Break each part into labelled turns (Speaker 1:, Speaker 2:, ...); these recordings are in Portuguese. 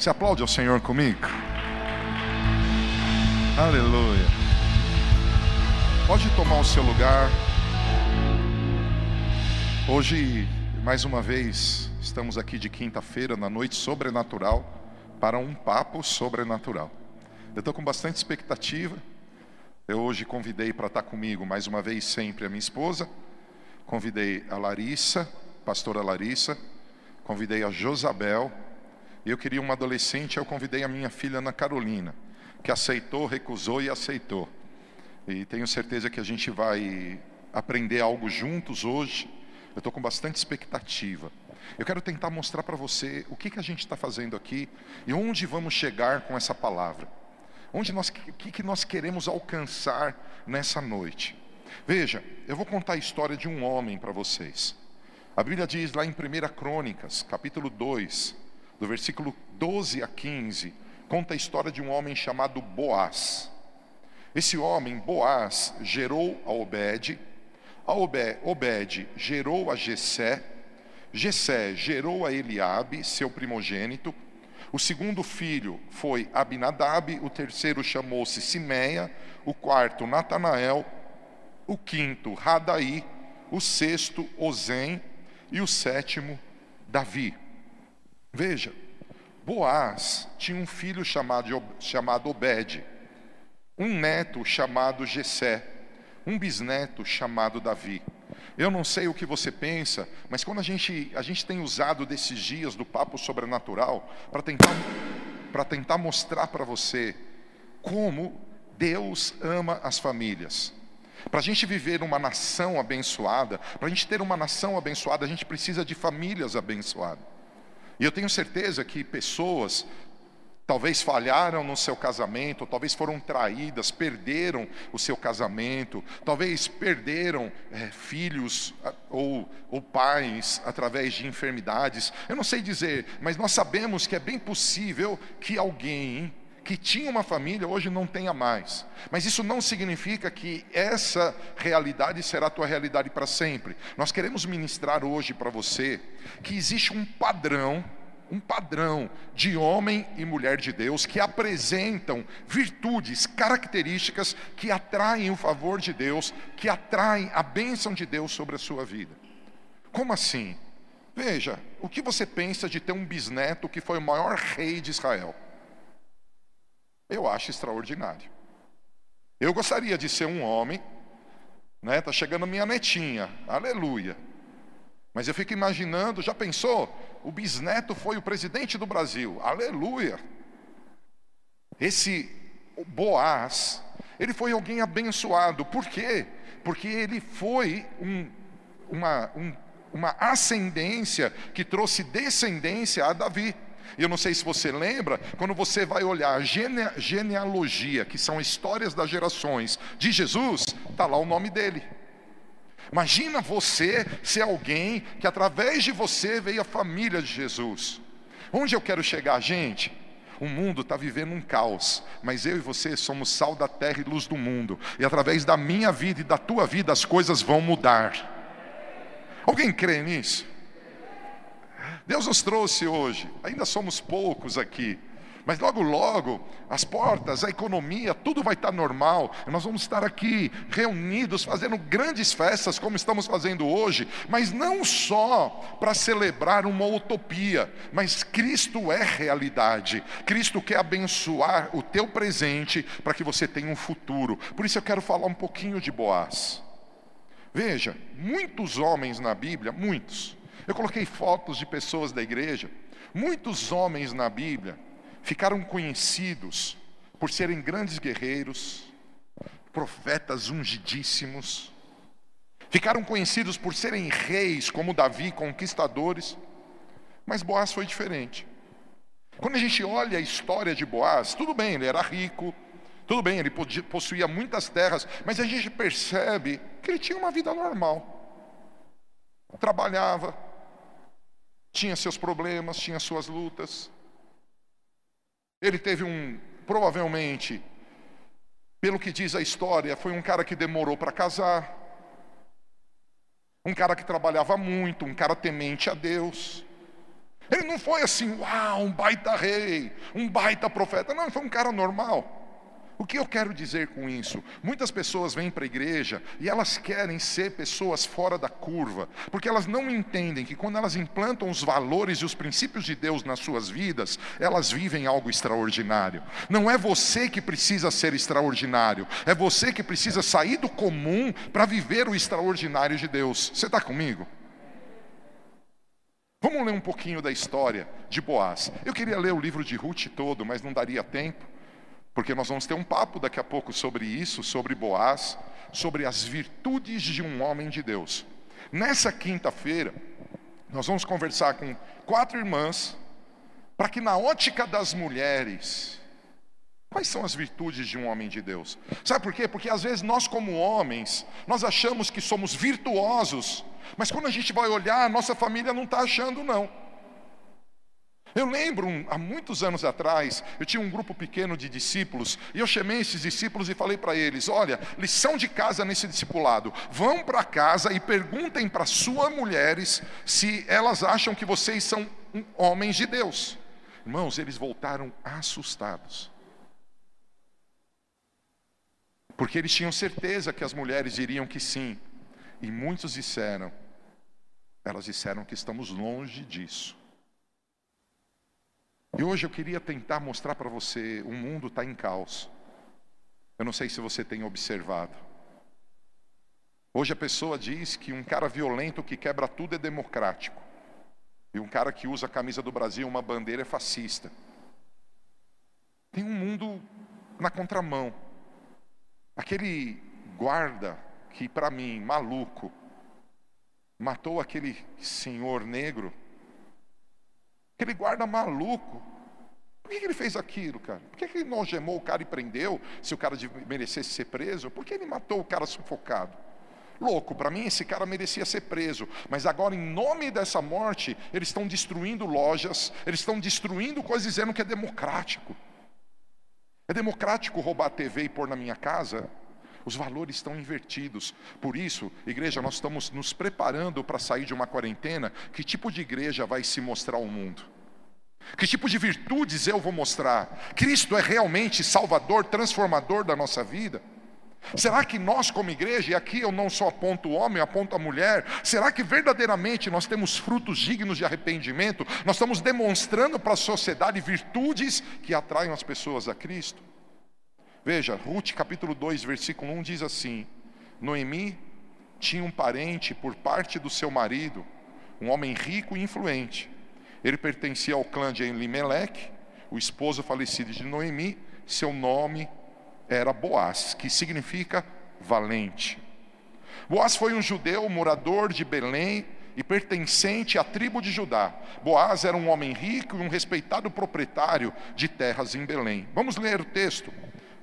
Speaker 1: Você aplaude ao Senhor comigo? Aleluia. Pode tomar o seu lugar. Hoje, mais uma vez, estamos aqui de quinta-feira, na noite sobrenatural, para um papo sobrenatural. Eu estou com bastante expectativa. Eu hoje convidei para estar comigo, mais uma vez, sempre a minha esposa. Convidei a Larissa, pastora Larissa. Convidei a Josabel. Eu queria uma adolescente, eu convidei a minha filha Ana Carolina, que aceitou, recusou e aceitou. E tenho certeza que a gente vai aprender algo juntos hoje. Eu estou com bastante expectativa. Eu quero tentar mostrar para você o que, que a gente está fazendo aqui e onde vamos chegar com essa palavra. Onde nós, o que, que nós queremos alcançar nessa noite. Veja, eu vou contar a história de um homem para vocês. A Bíblia diz lá em 1 Crônicas, capítulo 2, do versículo 12 a 15, conta a história de um homem chamado Boaz. Esse homem, Boaz, gerou a Obed, a Obed gerou a Jessé, Jessé gerou a Eliabe, seu primogênito, o segundo filho foi Abinadab, o terceiro chamou-se Simeia, o quarto Natanael, o quinto Radaí, o sexto Ozem e o sétimo Davi. Veja, Boaz tinha um filho chamado, chamado Obed, um neto chamado Jessé, um bisneto chamado Davi. Eu não sei o que você pensa, mas quando a gente, a gente tem usado desses dias do papo sobrenatural para tentar, tentar mostrar para você como Deus ama as famílias. Para a gente viver uma nação abençoada, para a gente ter uma nação abençoada, a gente precisa de famílias abençoadas. E eu tenho certeza que pessoas talvez falharam no seu casamento, talvez foram traídas, perderam o seu casamento, talvez perderam é, filhos ou, ou pais através de enfermidades. Eu não sei dizer, mas nós sabemos que é bem possível que alguém que tinha uma família hoje não tenha mais. Mas isso não significa que essa realidade será a tua realidade para sempre. Nós queremos ministrar hoje para você que existe um padrão, um padrão de homem e mulher de Deus que apresentam virtudes, características que atraem o favor de Deus, que atraem a bênção de Deus sobre a sua vida. Como assim? Veja, o que você pensa de ter um bisneto que foi o maior rei de Israel? Eu acho extraordinário. Eu gostaria de ser um homem, né? Tá chegando minha netinha, aleluia. Mas eu fico imaginando, já pensou? O bisneto foi o presidente do Brasil, aleluia. Esse Boaz, ele foi alguém abençoado, por quê? Porque ele foi um, uma, um, uma ascendência que trouxe descendência a Davi. Eu não sei se você lembra, quando você vai olhar a gene, genealogia, que são histórias das gerações de Jesus, está lá o nome dele. Imagina você ser alguém que através de você veio a família de Jesus. Onde eu quero chegar, gente? O mundo está vivendo um caos, mas eu e você somos sal da terra e luz do mundo, e através da minha vida e da tua vida as coisas vão mudar. Alguém crê nisso? Deus nos trouxe hoje, ainda somos poucos aqui, mas logo, logo, as portas, a economia, tudo vai estar normal. Nós vamos estar aqui reunidos, fazendo grandes festas, como estamos fazendo hoje, mas não só para celebrar uma utopia, mas Cristo é realidade. Cristo quer abençoar o teu presente para que você tenha um futuro. Por isso eu quero falar um pouquinho de Boaz. Veja, muitos homens na Bíblia, muitos, eu coloquei fotos de pessoas da igreja. Muitos homens na Bíblia ficaram conhecidos por serem grandes guerreiros, profetas ungidíssimos. Ficaram conhecidos por serem reis, como Davi, conquistadores. Mas Boaz foi diferente. Quando a gente olha a história de Boaz, tudo bem, ele era rico, tudo bem, ele possuía muitas terras, mas a gente percebe que ele tinha uma vida normal. Trabalhava, tinha seus problemas, tinha suas lutas. Ele teve um, provavelmente, pelo que diz a história, foi um cara que demorou para casar, um cara que trabalhava muito, um cara temente a Deus, Ele não foi assim, uau, um baita rei, um baita profeta. Não, ele foi um cara normal. O que eu quero dizer com isso? Muitas pessoas vêm para a igreja e elas querem ser pessoas fora da curva, porque elas não entendem que quando elas implantam os valores e os princípios de Deus nas suas vidas, elas vivem algo extraordinário. Não é você que precisa ser extraordinário, é você que precisa sair do comum para viver o extraordinário de Deus. Você está comigo? Vamos ler um pouquinho da história de Boaz. Eu queria ler o livro de Ruth todo, mas não daria tempo porque nós vamos ter um papo daqui a pouco sobre isso, sobre Boaz, sobre as virtudes de um homem de Deus. Nessa quinta-feira, nós vamos conversar com quatro irmãs, para que na ótica das mulheres, quais são as virtudes de um homem de Deus? Sabe por quê? Porque às vezes nós, como homens, nós achamos que somos virtuosos, mas quando a gente vai olhar, a nossa família não está achando, não. Eu lembro, há muitos anos atrás, eu tinha um grupo pequeno de discípulos, e eu chamei esses discípulos e falei para eles: olha, lição de casa nesse discipulado, vão para casa e perguntem para suas mulheres se elas acham que vocês são homens de Deus. Irmãos, eles voltaram assustados. Porque eles tinham certeza que as mulheres diriam que sim, e muitos disseram, elas disseram que estamos longe disso. E hoje eu queria tentar mostrar para você: o mundo está em caos. Eu não sei se você tem observado. Hoje a pessoa diz que um cara violento que quebra tudo é democrático. E um cara que usa a camisa do Brasil, uma bandeira, é fascista. Tem um mundo na contramão. Aquele guarda que, para mim, maluco, matou aquele senhor negro Aquele guarda maluco. Por que ele fez aquilo, cara? Por que ele não algemou o cara e prendeu, se o cara merecesse ser preso? Por que ele matou o cara sufocado? Louco, para mim esse cara merecia ser preso, mas agora, em nome dessa morte, eles estão destruindo lojas, eles estão destruindo coisas dizendo que é democrático. É democrático roubar a TV e pôr na minha casa? Os valores estão invertidos. Por isso, igreja, nós estamos nos preparando para sair de uma quarentena. Que tipo de igreja vai se mostrar ao mundo? Que tipo de virtudes eu vou mostrar? Cristo é realmente salvador, transformador da nossa vida? Será que nós, como igreja, e aqui eu não só aponto o homem, aponto a mulher, será que verdadeiramente nós temos frutos dignos de arrependimento? Nós estamos demonstrando para a sociedade virtudes que atraem as pessoas a Cristo? Veja, Ruth capítulo 2, versículo 1 diz assim: Noemi tinha um parente por parte do seu marido, um homem rico e influente. Ele pertencia ao clã de Elimelech, o esposo falecido de Noemi, seu nome era Boaz, que significa valente. Boaz foi um judeu morador de Belém e pertencente à tribo de Judá. Boaz era um homem rico e um respeitado proprietário de terras em Belém. Vamos ler o texto.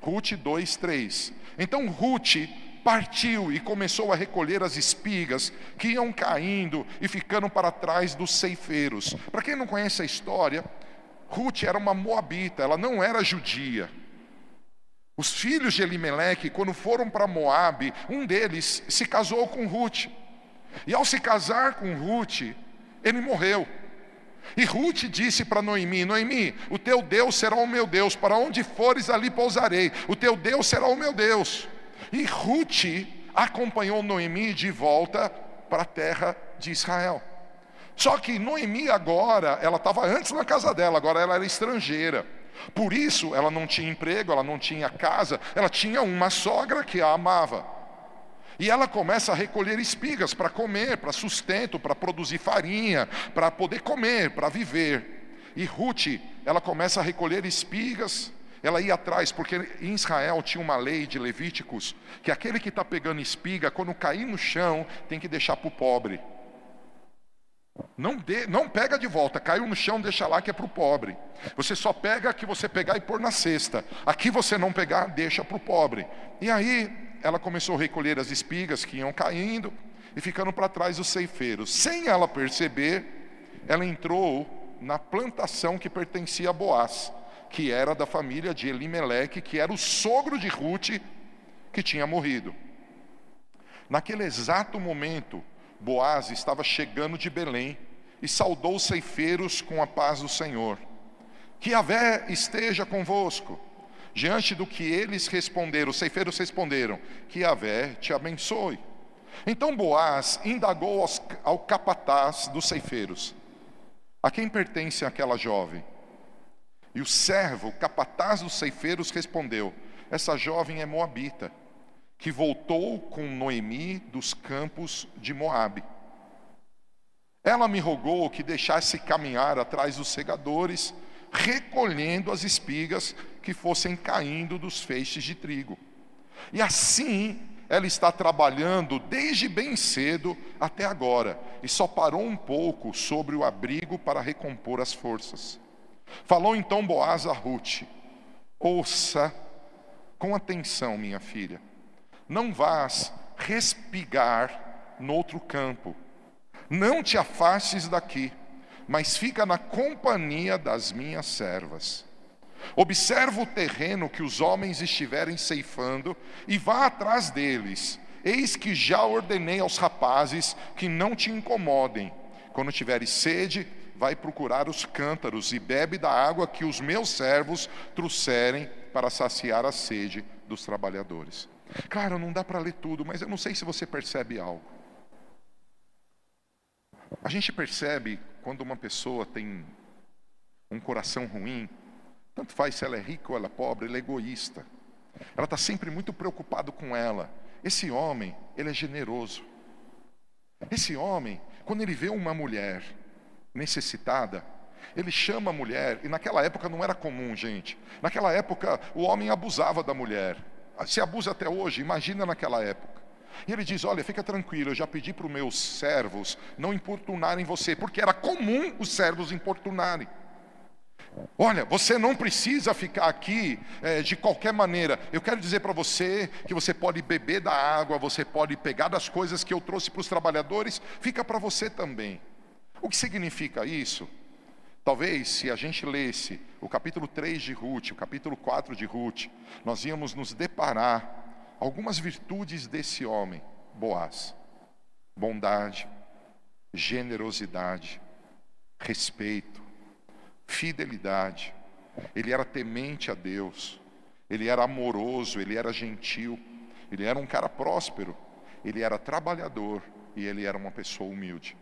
Speaker 1: Ruth 2, 3. Então Ruth partiu e começou a recolher as espigas que iam caindo e ficando para trás dos ceifeiros. Para quem não conhece a história, Ruth era uma moabita, ela não era judia. Os filhos de Elimeleque, quando foram para Moabe, um deles se casou com Ruth. E ao se casar com Ruth, ele morreu. E Ruth disse para Noemi: Noemi, o teu Deus será o meu Deus, para onde fores ali pousarei, o teu Deus será o meu Deus. E Ruth acompanhou Noemi de volta para a terra de Israel. Só que Noemi agora, ela estava antes na casa dela, agora ela era estrangeira. Por isso, ela não tinha emprego, ela não tinha casa, ela tinha uma sogra que a amava. E ela começa a recolher espigas para comer, para sustento, para produzir farinha, para poder comer, para viver. E Ruth, ela começa a recolher espigas, ela ia atrás, porque em Israel tinha uma lei de Levíticos, que aquele que está pegando espiga, quando cair no chão, tem que deixar para o pobre. Não, não pega de volta, caiu no chão, deixa lá que é para o pobre. Você só pega que você pegar e pôr na cesta. Aqui você não pegar, deixa para o pobre. E aí ela começou a recolher as espigas que iam caindo e ficando para trás os ceifeiros. Sem ela perceber, ela entrou na plantação que pertencia a Boaz, que era da família de Elimeleque, que era o sogro de Ruth, que tinha morrido. Naquele exato momento, Boaz estava chegando de Belém, e saudou os ceifeiros com a paz do Senhor. Que Yahvé esteja convosco. Diante do que eles responderam, os ceifeiros responderam: Que Yahvé te abençoe. Então Boaz indagou aos, ao capataz dos ceifeiros: A quem pertence aquela jovem? E o servo, capataz dos ceifeiros, respondeu: Essa jovem é moabita, que voltou com Noemi dos campos de Moabe. Ela me rogou que deixasse caminhar atrás dos segadores, recolhendo as espigas que fossem caindo dos feixes de trigo. E assim ela está trabalhando desde bem cedo até agora, e só parou um pouco sobre o abrigo para recompor as forças. Falou então Boaz a Ruth: Ouça com atenção, minha filha, não vás respigar no outro campo não te afastes daqui, mas fica na companhia das minhas servas. Observa o terreno que os homens estiverem ceifando e vá atrás deles. Eis que já ordenei aos rapazes que não te incomodem. Quando tiveres sede, vai procurar os cântaros e bebe da água que os meus servos trouxerem para saciar a sede dos trabalhadores. Claro, não dá para ler tudo, mas eu não sei se você percebe algo. A gente percebe quando uma pessoa tem um coração ruim, tanto faz se ela é rica ou ela é pobre, ela é egoísta. Ela está sempre muito preocupado com ela. Esse homem, ele é generoso. Esse homem, quando ele vê uma mulher necessitada, ele chama a mulher, e naquela época não era comum, gente. Naquela época o homem abusava da mulher. Se abusa até hoje, imagina naquela época. E ele diz: Olha, fica tranquilo, eu já pedi para os meus servos não importunarem você, porque era comum os servos importunarem. Olha, você não precisa ficar aqui é, de qualquer maneira. Eu quero dizer para você que você pode beber da água, você pode pegar das coisas que eu trouxe para os trabalhadores, fica para você também. O que significa isso? Talvez se a gente lesse o capítulo 3 de Ruth, o capítulo 4 de Ruth, nós íamos nos deparar algumas virtudes desse homem, Boaz: bondade, generosidade, respeito, fidelidade. Ele era temente a Deus, ele era amoroso, ele era gentil, ele era um cara próspero, ele era trabalhador e ele era uma pessoa humilde.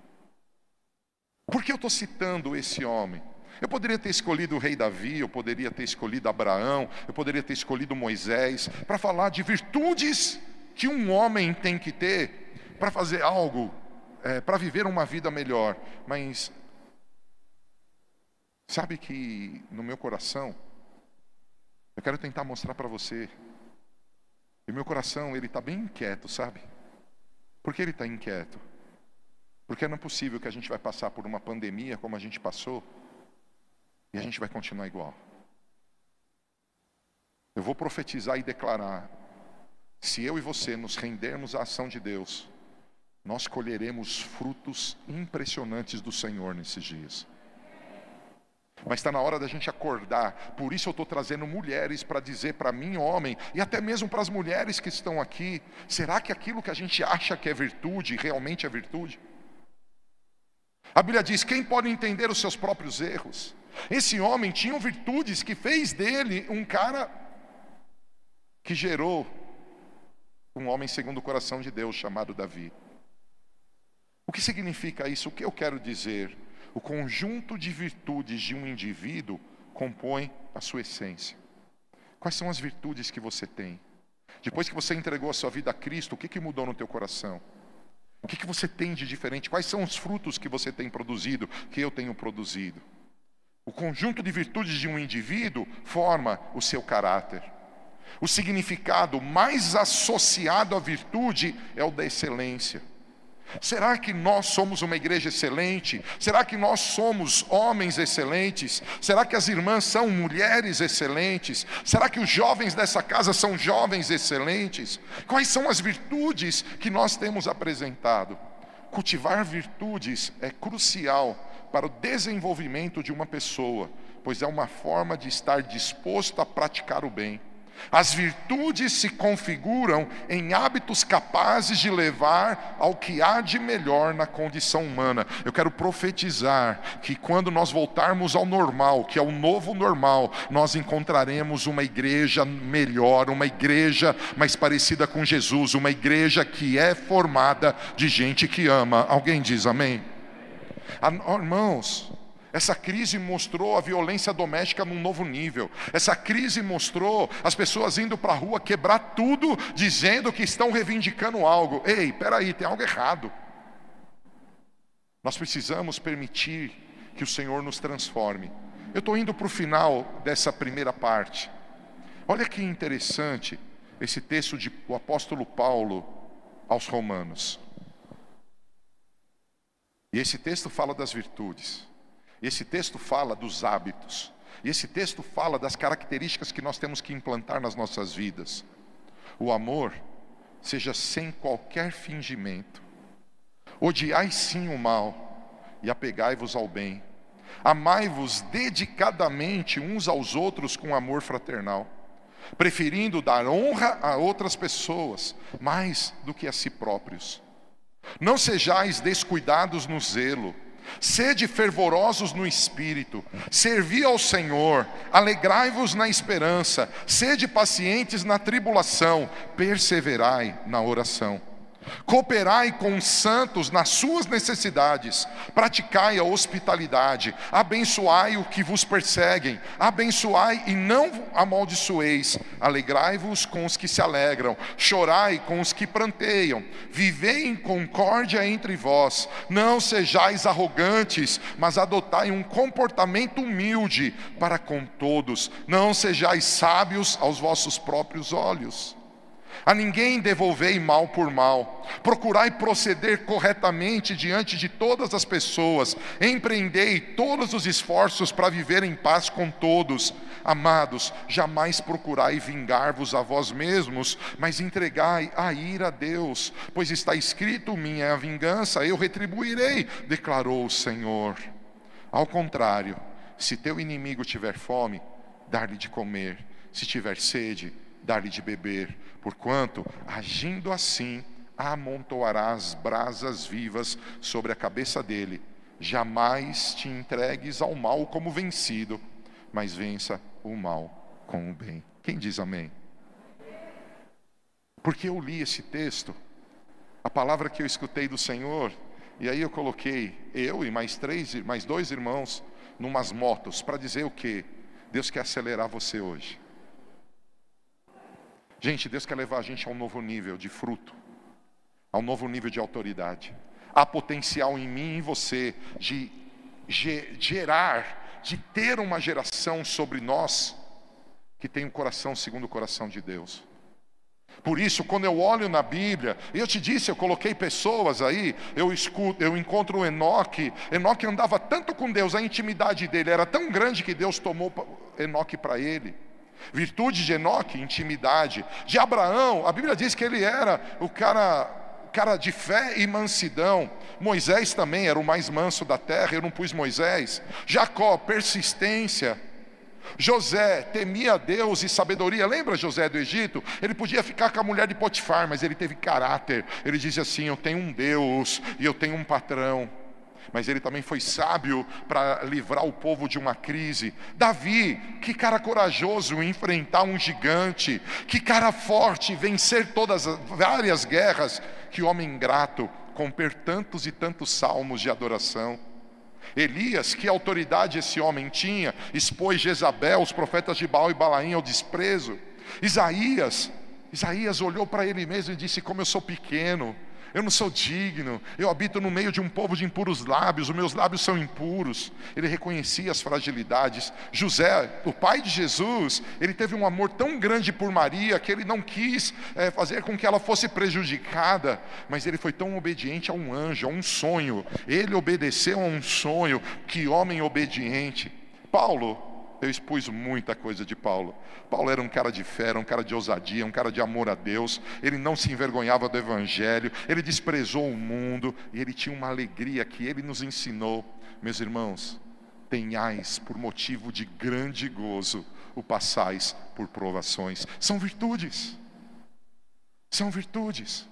Speaker 1: Por que eu estou citando esse homem? Eu poderia ter escolhido o rei Davi, eu poderia ter escolhido Abraão, eu poderia ter escolhido Moisés, para falar de virtudes que um homem tem que ter para fazer algo, é, para viver uma vida melhor. Mas, sabe que no meu coração, eu quero tentar mostrar para você, e meu coração, ele está bem inquieto, sabe? Por que ele está inquieto? Porque não é possível que a gente vai passar por uma pandemia como a gente passou, e a gente vai continuar igual. Eu vou profetizar e declarar: se eu e você nos rendermos à ação de Deus, nós colheremos frutos impressionantes do Senhor nesses dias. Mas está na hora da gente acordar. Por isso eu estou trazendo mulheres para dizer para mim, homem, e até mesmo para as mulheres que estão aqui: será que aquilo que a gente acha que é virtude realmente é virtude? A Bíblia diz: quem pode entender os seus próprios erros? Esse homem tinha virtudes que fez dele um cara que gerou um homem segundo o coração de Deus chamado Davi. O que significa isso? O que eu quero dizer? O conjunto de virtudes de um indivíduo compõe a sua essência. Quais são as virtudes que você tem? Depois que você entregou a sua vida a Cristo, o que, que mudou no teu coração? O que, que você tem de diferente? Quais são os frutos que você tem produzido, que eu tenho produzido? O conjunto de virtudes de um indivíduo forma o seu caráter. O significado mais associado à virtude é o da excelência. Será que nós somos uma igreja excelente? Será que nós somos homens excelentes? Será que as irmãs são mulheres excelentes? Será que os jovens dessa casa são jovens excelentes? Quais são as virtudes que nós temos apresentado? Cultivar virtudes é crucial para o desenvolvimento de uma pessoa, pois é uma forma de estar disposto a praticar o bem. As virtudes se configuram em hábitos capazes de levar ao que há de melhor na condição humana. Eu quero profetizar que quando nós voltarmos ao normal, que é o novo normal, nós encontraremos uma igreja melhor, uma igreja mais parecida com Jesus, uma igreja que é formada de gente que ama. Alguém diz amém? Ah, irmãos, essa crise mostrou a violência doméstica num novo nível. Essa crise mostrou as pessoas indo para a rua quebrar tudo, dizendo que estão reivindicando algo. Ei, peraí, tem algo errado. Nós precisamos permitir que o Senhor nos transforme. Eu estou indo para o final dessa primeira parte. Olha que interessante esse texto do apóstolo Paulo aos Romanos. E esse texto fala das virtudes. Esse texto fala dos hábitos. E esse texto fala das características que nós temos que implantar nas nossas vidas. O amor seja sem qualquer fingimento. Odiai sim o mal e apegai-vos ao bem. Amai-vos dedicadamente uns aos outros com amor fraternal, preferindo dar honra a outras pessoas mais do que a si próprios. Não sejais descuidados no zelo, Sede fervorosos no espírito, servi ao Senhor, alegrai-vos na esperança, sede pacientes na tribulação, perseverai na oração. Cooperai com os santos nas suas necessidades, praticai a hospitalidade, abençoai o que vos perseguem, abençoai e não amaldiçoeis, alegrai-vos com os que se alegram, chorai com os que pranteiam, vivei em concórdia entre vós, não sejais arrogantes, mas adotai um comportamento humilde para com todos, não sejais sábios aos vossos próprios olhos. A ninguém devolvei mal por mal. Procurai proceder corretamente diante de todas as pessoas. Empreendei todos os esforços para viver em paz com todos. Amados, jamais procurai vingar-vos a vós mesmos, mas entregai a ira a Deus, pois está escrito: minha a vingança, eu retribuirei, declarou o Senhor. Ao contrário, se teu inimigo tiver fome, dar-lhe de comer, se tiver sede, dar-lhe de beber, porquanto, agindo assim, amontoarás brasas vivas sobre a cabeça dele. Jamais te entregues ao mal como vencido, mas vença o mal com o bem. Quem diz amém? Porque eu li esse texto, a palavra que eu escutei do Senhor, e aí eu coloquei eu e mais três, mais dois irmãos numas motos para dizer o que Deus quer acelerar você hoje. Gente, Deus quer levar a gente a um novo nível de fruto, a um novo nível de autoridade. Há potencial em mim e em você de gerar, de ter uma geração sobre nós que tem um coração segundo o coração de Deus. Por isso, quando eu olho na Bíblia, eu te disse, eu coloquei pessoas aí, eu escuto, eu encontro o Enoque. Enoque andava tanto com Deus, a intimidade dele era tão grande que Deus tomou Enoque para ele. Virtude de Enoque, intimidade. De Abraão, a Bíblia diz que ele era o cara, cara de fé e mansidão. Moisés também era o mais manso da terra, eu não pus Moisés. Jacó, persistência. José temia Deus e sabedoria. Lembra José do Egito? Ele podia ficar com a mulher de Potifar, mas ele teve caráter. Ele dizia assim: Eu tenho um Deus e eu tenho um patrão mas ele também foi sábio para livrar o povo de uma crise. Davi, que cara corajoso enfrentar um gigante, que cara forte vencer todas as várias guerras, que homem ingrato compor tantos e tantos salmos de adoração. Elias, que autoridade esse homem tinha, expôs Jezabel, os profetas de Baal e Balaim ao desprezo. Isaías, Isaías olhou para ele mesmo e disse: Como eu sou pequeno, eu não sou digno, eu habito no meio de um povo de impuros lábios, os meus lábios são impuros. Ele reconhecia as fragilidades. José, o pai de Jesus, ele teve um amor tão grande por Maria que ele não quis é, fazer com que ela fosse prejudicada, mas ele foi tão obediente a um anjo, a um sonho. Ele obedeceu a um sonho, que homem obediente. Paulo, eu expus muita coisa de Paulo. Paulo era um cara de fé, era um cara de ousadia, um cara de amor a Deus. Ele não se envergonhava do Evangelho, ele desprezou o mundo e ele tinha uma alegria que ele nos ensinou. Meus irmãos, tenhais por motivo de grande gozo o passais por provações. São virtudes. São virtudes.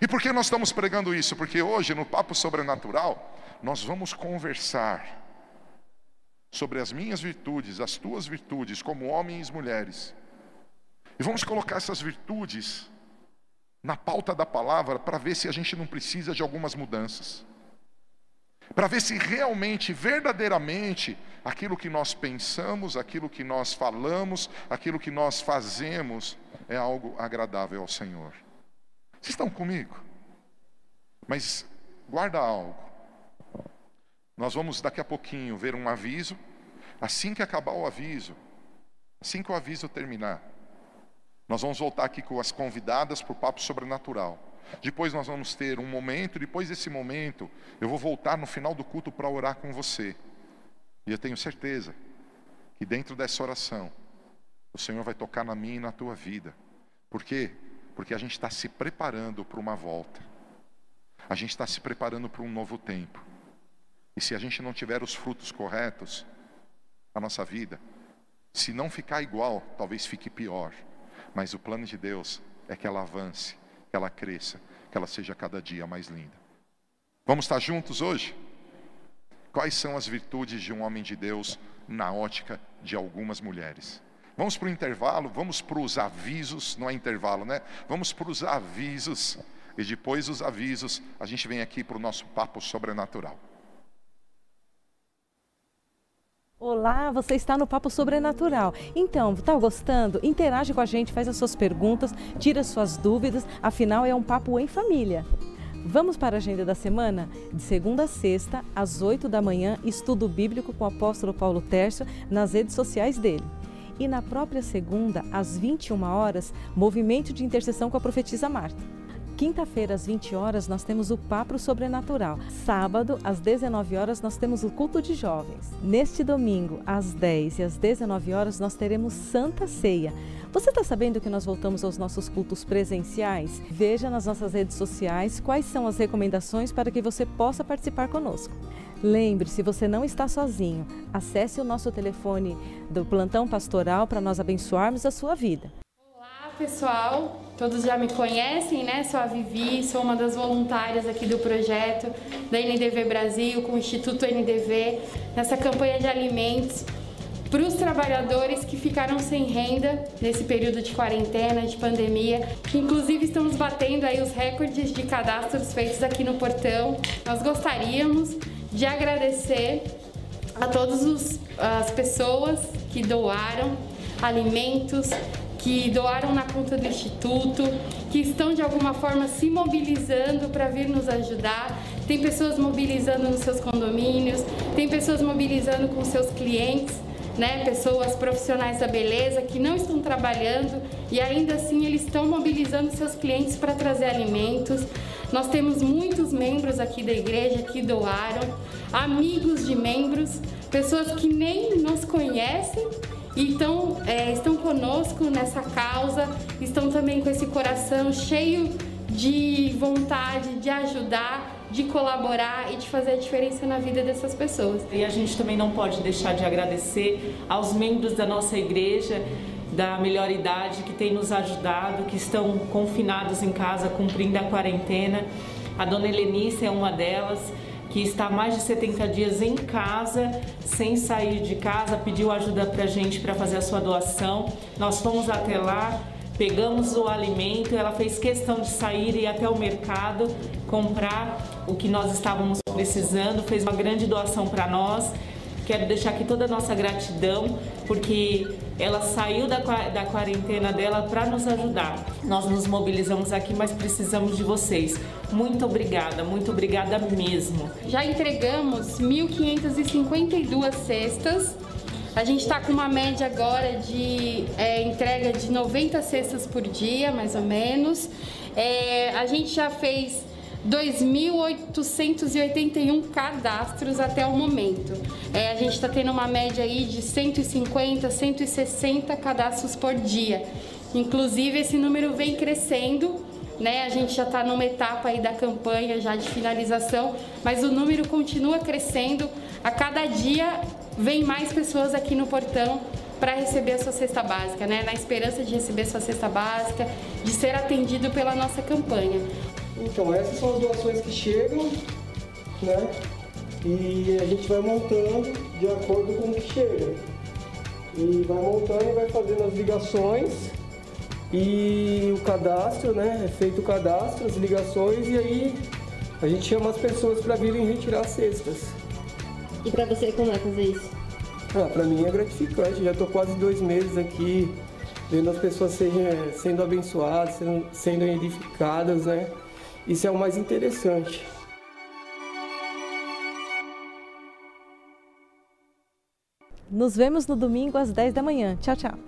Speaker 1: E por que nós estamos pregando isso? Porque hoje, no Papo Sobrenatural, nós vamos conversar sobre as minhas virtudes, as tuas virtudes, como homens e mulheres. E vamos colocar essas virtudes na pauta da palavra para ver se a gente não precisa de algumas mudanças. Para ver se realmente, verdadeiramente, aquilo que nós pensamos, aquilo que nós falamos, aquilo que nós fazemos é algo agradável ao Senhor. Vocês estão comigo? Mas guarda algo. Nós vamos daqui a pouquinho ver um aviso. Assim que acabar o aviso, assim que o aviso terminar, nós vamos voltar aqui com as convidadas para o papo sobrenatural. Depois nós vamos ter um momento, depois desse momento, eu vou voltar no final do culto para orar com você. E eu tenho certeza que dentro dessa oração, o Senhor vai tocar na minha e na tua vida. Por quê? Porque a gente está se preparando para uma volta. A gente está se preparando para um novo tempo. E se a gente não tiver os frutos corretos na nossa vida, se não ficar igual, talvez fique pior. Mas o plano de Deus é que ela avance, que ela cresça, que ela seja cada dia mais linda. Vamos estar juntos hoje? Quais são as virtudes de um homem de Deus na ótica de algumas mulheres? Vamos para o intervalo, vamos para os avisos, não é intervalo, né? Vamos para os avisos, e depois dos avisos, a gente vem aqui para o nosso papo sobrenatural.
Speaker 2: Olá, você está no Papo Sobrenatural. Então, está gostando? Interage com a gente, faz as suas perguntas, tira as suas dúvidas, afinal é um papo em família. Vamos para a agenda da semana? De segunda a sexta, às 8 da manhã, estudo bíblico com o apóstolo Paulo Tércio nas redes sociais dele. E na própria segunda, às 21 horas, movimento de intercessão com a profetisa Marta. Quinta-feira, às 20 horas, nós temos o Papo Sobrenatural. Sábado, às 19 horas, nós temos o Culto de Jovens. Neste domingo, às 10 e às 19 horas, nós teremos Santa Ceia. Você está sabendo que nós voltamos aos nossos cultos presenciais? Veja nas nossas redes sociais quais são as recomendações para que você possa participar conosco. Lembre-se, você não está sozinho. Acesse o nosso telefone do plantão pastoral para nós abençoarmos a sua vida
Speaker 3: pessoal, todos já me conhecem, né? Sou a Vivi, sou uma das voluntárias aqui do projeto da NDV Brasil com o Instituto NDV nessa campanha de alimentos para os trabalhadores que ficaram sem renda nesse período de quarentena, de pandemia. Inclusive estamos batendo aí os recordes de cadastros feitos aqui no portão. Nós gostaríamos de agradecer a todas as pessoas que doaram alimentos, que doaram na conta do Instituto, que estão de alguma forma se mobilizando para vir nos ajudar. Tem pessoas mobilizando nos seus condomínios, tem pessoas mobilizando com seus clientes, né? pessoas profissionais da beleza que não estão trabalhando e ainda assim eles estão mobilizando seus clientes para trazer alimentos. Nós temos muitos membros aqui da igreja que doaram, amigos de membros, pessoas que nem nos conhecem então, é, estão conosco nessa causa, estão também com esse coração cheio de vontade de ajudar, de colaborar e de fazer a diferença na vida dessas pessoas.
Speaker 4: E a gente também não pode deixar de agradecer aos membros da nossa igreja da melhor idade que têm nos ajudado, que estão confinados em casa cumprindo a quarentena. A dona Helenice é uma delas que está mais de 70 dias em casa, sem sair de casa, pediu ajuda para a gente para fazer a sua doação. Nós fomos até lá, pegamos o alimento, ela fez questão de sair e ir até o mercado comprar o que nós estávamos precisando, fez uma grande doação para nós. Quero deixar aqui toda a nossa gratidão, porque ela saiu da, da quarentena dela para nos ajudar. Nós nos mobilizamos aqui, mas precisamos de vocês. Muito obrigada, muito obrigada mesmo.
Speaker 3: Já entregamos 1.552 cestas. A gente está com uma média agora de é, entrega de 90 cestas por dia, mais ou menos. É, a gente já fez 2.881 cadastros até o momento. É, a gente está tendo uma média aí de 150, 160 cadastros por dia. Inclusive, esse número vem crescendo, né? A gente já está numa etapa aí da campanha já de finalização, mas o número continua crescendo. A cada dia vem mais pessoas aqui no portão para receber a sua cesta básica, né? Na esperança de receber a sua cesta básica, de ser atendido pela nossa campanha.
Speaker 5: Então, essas são as doações que chegam, né? E a gente vai montando de acordo com o que chega. E vai montando e vai fazendo as ligações e o cadastro, né? É feito o cadastro, as ligações e aí a gente chama as pessoas para virem retirar as cestas.
Speaker 6: E para você como é fazer isso?
Speaker 5: Ah, para mim é gratificante. Já estou quase dois meses aqui vendo as pessoas sejam, sendo abençoadas, sendo, sendo edificadas, né? Isso é o mais interessante.
Speaker 2: Nos vemos no domingo às 10 da manhã. Tchau, tchau.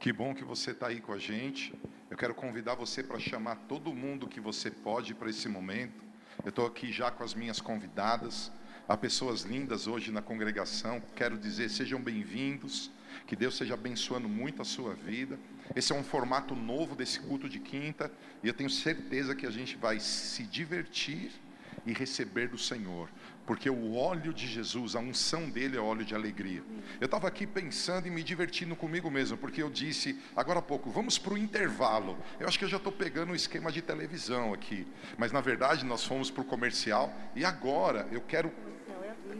Speaker 1: Que bom que você está aí com a gente. Eu quero convidar você para chamar todo mundo que você pode para esse momento. Eu estou aqui já com as minhas convidadas. Há pessoas lindas hoje na congregação. Quero dizer, sejam bem-vindos. Que Deus seja abençoando muito a sua vida. Esse é um formato novo desse culto de quinta. E eu tenho certeza que a gente vai se divertir e receber do Senhor, porque o óleo de Jesus, a unção dele é óleo de alegria. Eu estava aqui pensando e me divertindo comigo mesmo, porque eu disse agora há pouco, vamos para o intervalo. Eu acho que eu já estou pegando o esquema de televisão aqui, mas na verdade nós fomos para o comercial e agora eu quero.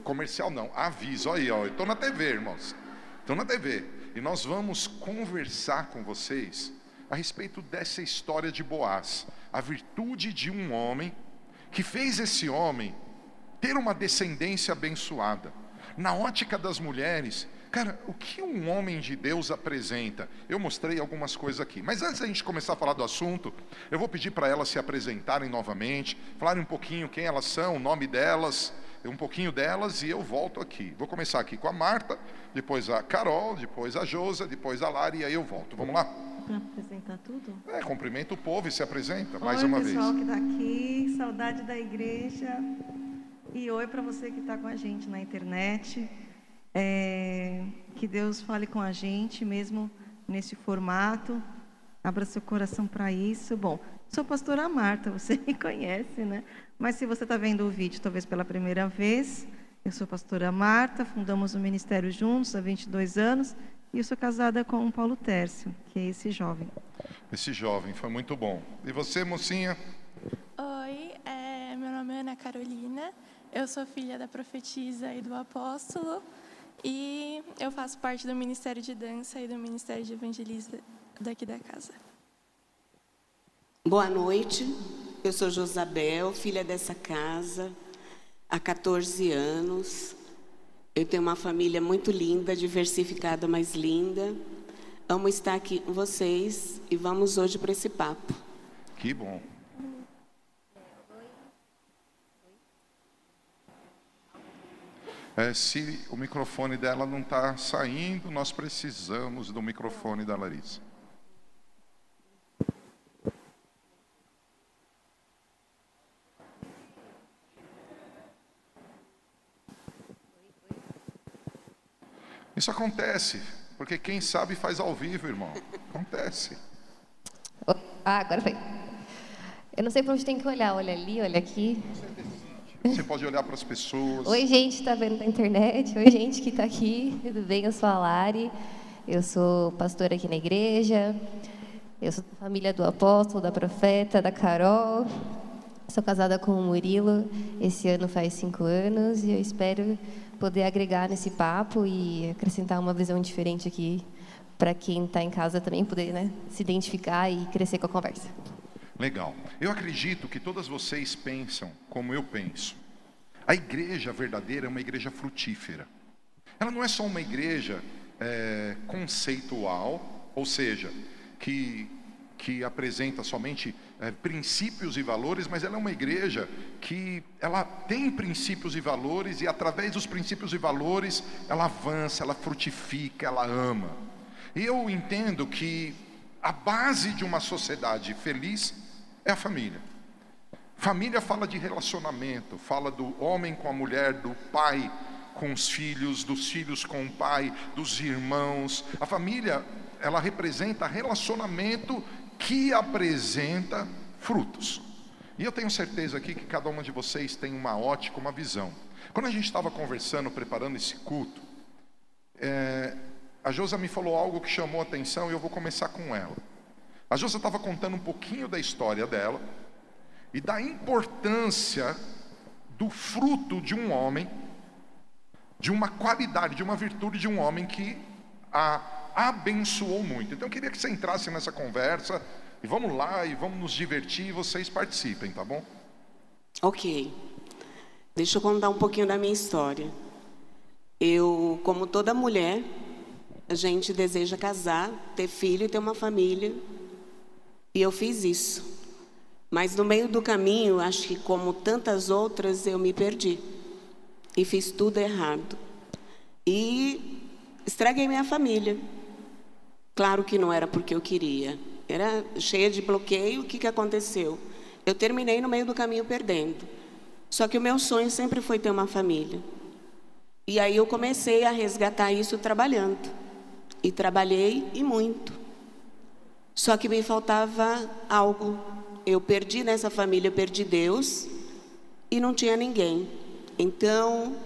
Speaker 1: Comercial não, aviso, olha aí, eu estou na TV, irmãos. Estou na TV. E nós vamos conversar com vocês a respeito dessa história de Boaz, a virtude de um homem que fez esse homem ter uma descendência abençoada. Na ótica das mulheres, cara, o que um homem de Deus apresenta? Eu mostrei algumas coisas aqui, mas antes da gente começar a falar do assunto, eu vou pedir para elas se apresentarem novamente, falarem um pouquinho quem elas são, o nome delas, um pouquinho delas e eu volto aqui. Vou começar aqui com a Marta, depois a Carol, depois a Josa, depois a Lara e aí eu volto. Vamos lá?
Speaker 7: Para apresentar tudo?
Speaker 1: É, cumprimenta o povo e se apresenta mais
Speaker 7: oi,
Speaker 1: uma
Speaker 7: pessoal
Speaker 1: vez.
Speaker 7: que está aqui, saudade da igreja. E oi para você que está com a gente na internet. É, que Deus fale com a gente, mesmo nesse formato. Abra seu coração para isso. Bom, sou a pastora Marta, você me conhece, né? Mas se você está vendo o vídeo talvez pela primeira vez, eu sou a pastora Marta, fundamos o ministério juntos há 22 anos e eu sou casada com o Paulo Tércio, que é esse jovem.
Speaker 1: Esse jovem foi muito bom. E você, mocinha?
Speaker 8: Oi, é, meu nome é Ana Carolina, eu sou filha da profetisa e do apóstolo e eu faço parte do Ministério de Dança e do Ministério de Evangelismo daqui da casa.
Speaker 9: Boa noite, eu sou Josabel, filha dessa casa, há 14 anos. Eu tenho uma família muito linda, diversificada, mas linda. Amo estar aqui com vocês e vamos hoje para esse papo.
Speaker 1: Que bom. É, se o microfone dela não está saindo, nós precisamos do microfone da Larissa. Isso acontece, porque quem sabe faz ao vivo, irmão. Acontece.
Speaker 10: Ah, agora foi. Eu não sei para onde tem que olhar. Olha ali, olha aqui.
Speaker 1: Você pode olhar para as pessoas.
Speaker 10: Oi, gente, está vendo na internet? Oi, gente que está aqui. Tudo bem? Eu sou a Lari. Eu sou pastora aqui na igreja. Eu sou da família do apóstolo, da profeta, da Carol. Sou casada com o Murilo. Esse ano faz cinco anos e eu espero poder agregar nesse papo e acrescentar uma visão diferente aqui para quem está em casa também poder né, se identificar e crescer com a conversa.
Speaker 1: Legal. Eu acredito que todas vocês pensam como eu penso. A igreja verdadeira é uma igreja frutífera. Ela não é só uma igreja é, conceitual, ou seja, que, que apresenta somente é, princípios e valores, mas ela é uma igreja que ela tem princípios e valores e através dos princípios e valores ela avança, ela frutifica, ela ama. E eu entendo que a base de uma sociedade feliz é a família. Família fala de relacionamento, fala do homem com a mulher, do pai com os filhos, dos filhos com o pai, dos irmãos. A família ela representa relacionamento que apresenta frutos. E eu tenho certeza aqui que cada uma de vocês tem uma ótica, uma visão. Quando a gente estava conversando, preparando esse culto, é, a Josa me falou algo que chamou a atenção e eu vou começar com ela. A Josa estava contando um pouquinho da história dela e da importância do fruto de um homem, de uma qualidade, de uma virtude de um homem que a abençoou muito. Então eu queria que você entrasse nessa conversa e vamos lá e vamos nos divertir e vocês participem, tá bom?
Speaker 9: Ok. Deixa eu contar um pouquinho da minha história. Eu, como toda mulher, a gente deseja casar, ter filho e ter uma família. E eu fiz isso. Mas no meio do caminho, acho que como tantas outras, eu me perdi. E fiz tudo errado. E estraguei minha família. Claro que não era porque eu queria. Era cheia de bloqueio. O que, que aconteceu? Eu terminei no meio do caminho perdendo. Só que o meu sonho sempre foi ter uma família. E aí eu comecei a resgatar isso trabalhando. E trabalhei e muito. Só que me faltava algo. Eu perdi nessa família, eu perdi Deus e não tinha ninguém. Então,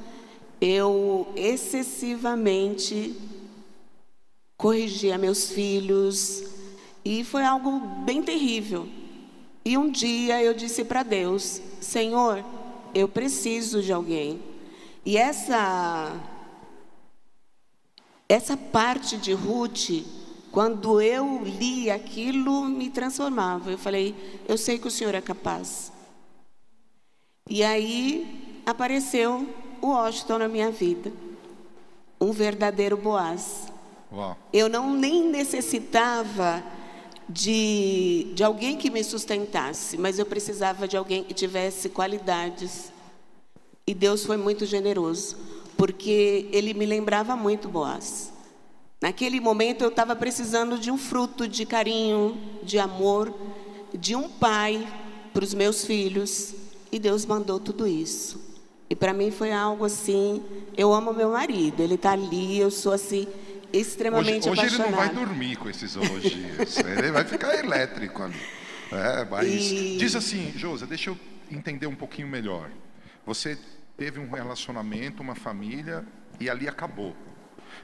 Speaker 9: eu excessivamente corrigia meus filhos e foi algo bem terrível. E um dia eu disse para Deus: Senhor, eu preciso de alguém. E essa essa parte de Ruth, quando eu li aquilo, me transformava. Eu falei: eu sei que o Senhor é capaz. E aí apareceu o Washington na minha vida, um verdadeiro Boaz.
Speaker 1: Uau.
Speaker 9: Eu não nem necessitava de, de alguém que me sustentasse, mas eu precisava de alguém que tivesse qualidades. E Deus foi muito generoso, porque Ele me lembrava muito Boaz. Naquele momento eu estava precisando de um fruto de carinho, de amor, de um pai para os meus filhos, e Deus mandou tudo isso. E para mim foi algo assim. Eu amo meu marido, ele está ali, eu sou assim extremamente
Speaker 1: hoje, hoje ele não vai dormir com esses elogios. ele vai ficar elétrico ali. É, mas
Speaker 9: E-
Speaker 1: diz assim, Josa, deixa eu entender um pouquinho melhor. Você teve um relacionamento, uma família e ali acabou.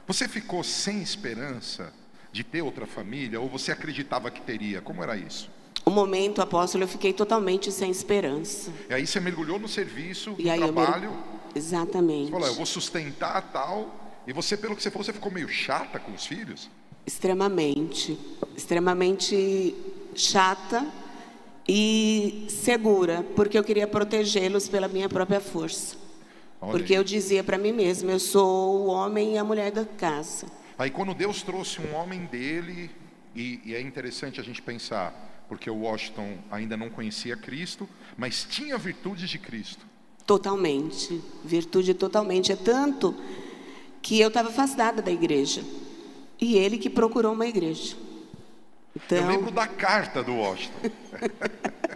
Speaker 1: Você ficou sem esperança de ter outra família ou você acreditava que teria? Como era isso?
Speaker 9: O momento, apóstolo, eu fiquei totalmente sem esperança.
Speaker 1: E aí você mergulhou no serviço,
Speaker 9: E
Speaker 1: no trabalho.
Speaker 9: Exatamente.
Speaker 1: Você falou, eu vou sustentar tal. E você, pelo que você falou, você ficou meio chata com os filhos?
Speaker 9: Extremamente, extremamente chata e segura, porque eu queria protegê-los pela minha própria força.
Speaker 1: Olha
Speaker 9: Porque
Speaker 1: aí.
Speaker 9: eu dizia para mim mesma, eu sou o homem e a mulher da casa.
Speaker 1: Aí quando Deus trouxe um homem dele, e, e é interessante a gente pensar, porque o Washington ainda não conhecia Cristo, mas tinha virtudes de Cristo.
Speaker 9: Totalmente, virtude totalmente. É tanto que eu estava afastada da igreja. E ele que procurou uma igreja.
Speaker 1: Eu
Speaker 9: Então,
Speaker 1: lembro da carta do Washington.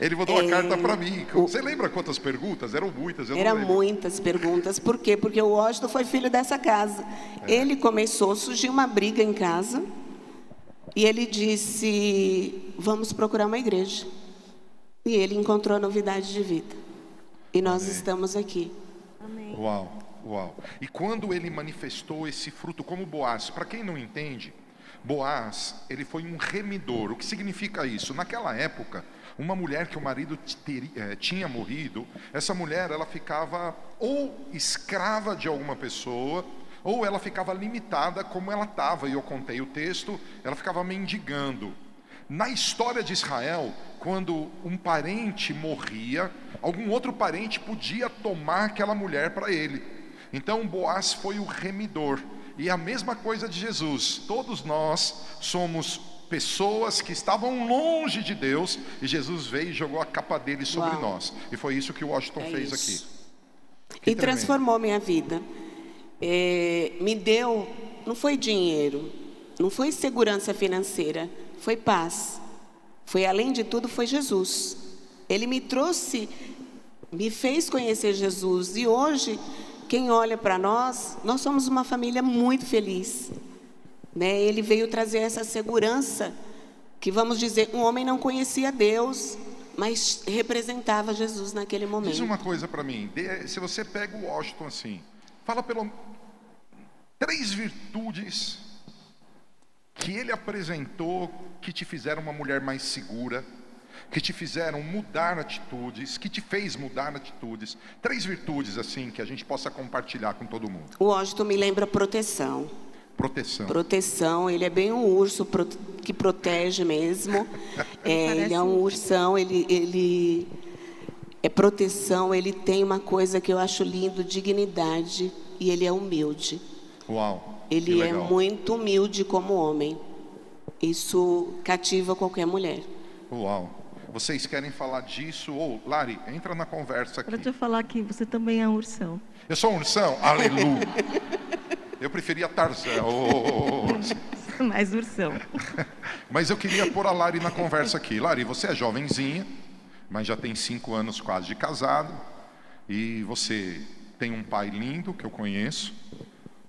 Speaker 1: Ele mandou uma
Speaker 9: É,
Speaker 1: carta para mim. Você lembra quantas perguntas? Eram muitas.
Speaker 9: Eram muitas perguntas. Por quê? Porque o Washington foi filho dessa casa. Ele começou, surgiu uma briga em casa. E ele disse: Vamos procurar uma igreja. E ele encontrou a novidade de vida. E nós estamos aqui.
Speaker 1: Uau, uau. E quando ele manifestou esse fruto como Boaz, para quem não entende, Boaz, ele foi um remidor. O que significa isso? Naquela época, uma mulher que o marido teri- eh, tinha morrido, essa mulher ela ficava ou escrava de alguma pessoa, ou ela ficava limitada como ela estava, e eu contei o texto, ela ficava mendigando. Na história de Israel, quando um parente morria, algum outro parente podia tomar aquela mulher para ele. Então Boaz foi o remidor. E a mesma coisa de Jesus. Todos nós somos pessoas que estavam longe de Deus e Jesus veio e jogou a capa dele sobre
Speaker 9: Uau.
Speaker 1: nós. E foi isso que Washington
Speaker 9: É
Speaker 1: fez
Speaker 9: isso.
Speaker 1: aqui. Que
Speaker 9: e
Speaker 1: tremendo.
Speaker 9: transformou minha vida. É, me deu, não foi dinheiro, não foi segurança financeira, foi paz. Foi além de tudo, foi Jesus. Ele me trouxe, me fez conhecer Jesus e hoje, quem olha para nós, nós somos uma família muito feliz. Né? Ele veio trazer essa segurança que, vamos dizer, um homem não conhecia Deus, mas representava Jesus naquele momento.
Speaker 1: Diz uma coisa para mim, se você pega o Washington assim, fala pelo três virtudes que ele apresentou que te fizeram uma mulher mais segura, que te fizeram mudar atitudes, que te fez mudar atitudes. Três virtudes assim que a gente possa compartilhar com todo mundo.
Speaker 9: O Washington me lembra proteção.
Speaker 1: Proteção.
Speaker 9: Proteção, ele é bem um urso que protege mesmo. É, ele é um ursão, ele, ele é proteção, ele tem uma coisa que eu acho lindo, dignidade, e ele é humilde.
Speaker 1: Uau.
Speaker 9: Ele é muito humilde como homem. Isso cativa qualquer mulher.
Speaker 1: Uau. Vocês querem falar disso? Ou, Lari, entra na conversa aqui.
Speaker 7: Para te falar que você também é um ursão.
Speaker 1: Eu sou um ursão? Aleluia. Eu preferia Tarzan. Oh.
Speaker 7: Mais ursão.
Speaker 1: mas eu queria pôr a Lari na conversa aqui. Lari, você é jovenzinha, mas já tem cinco anos quase de casado. E você tem um pai lindo que eu conheço.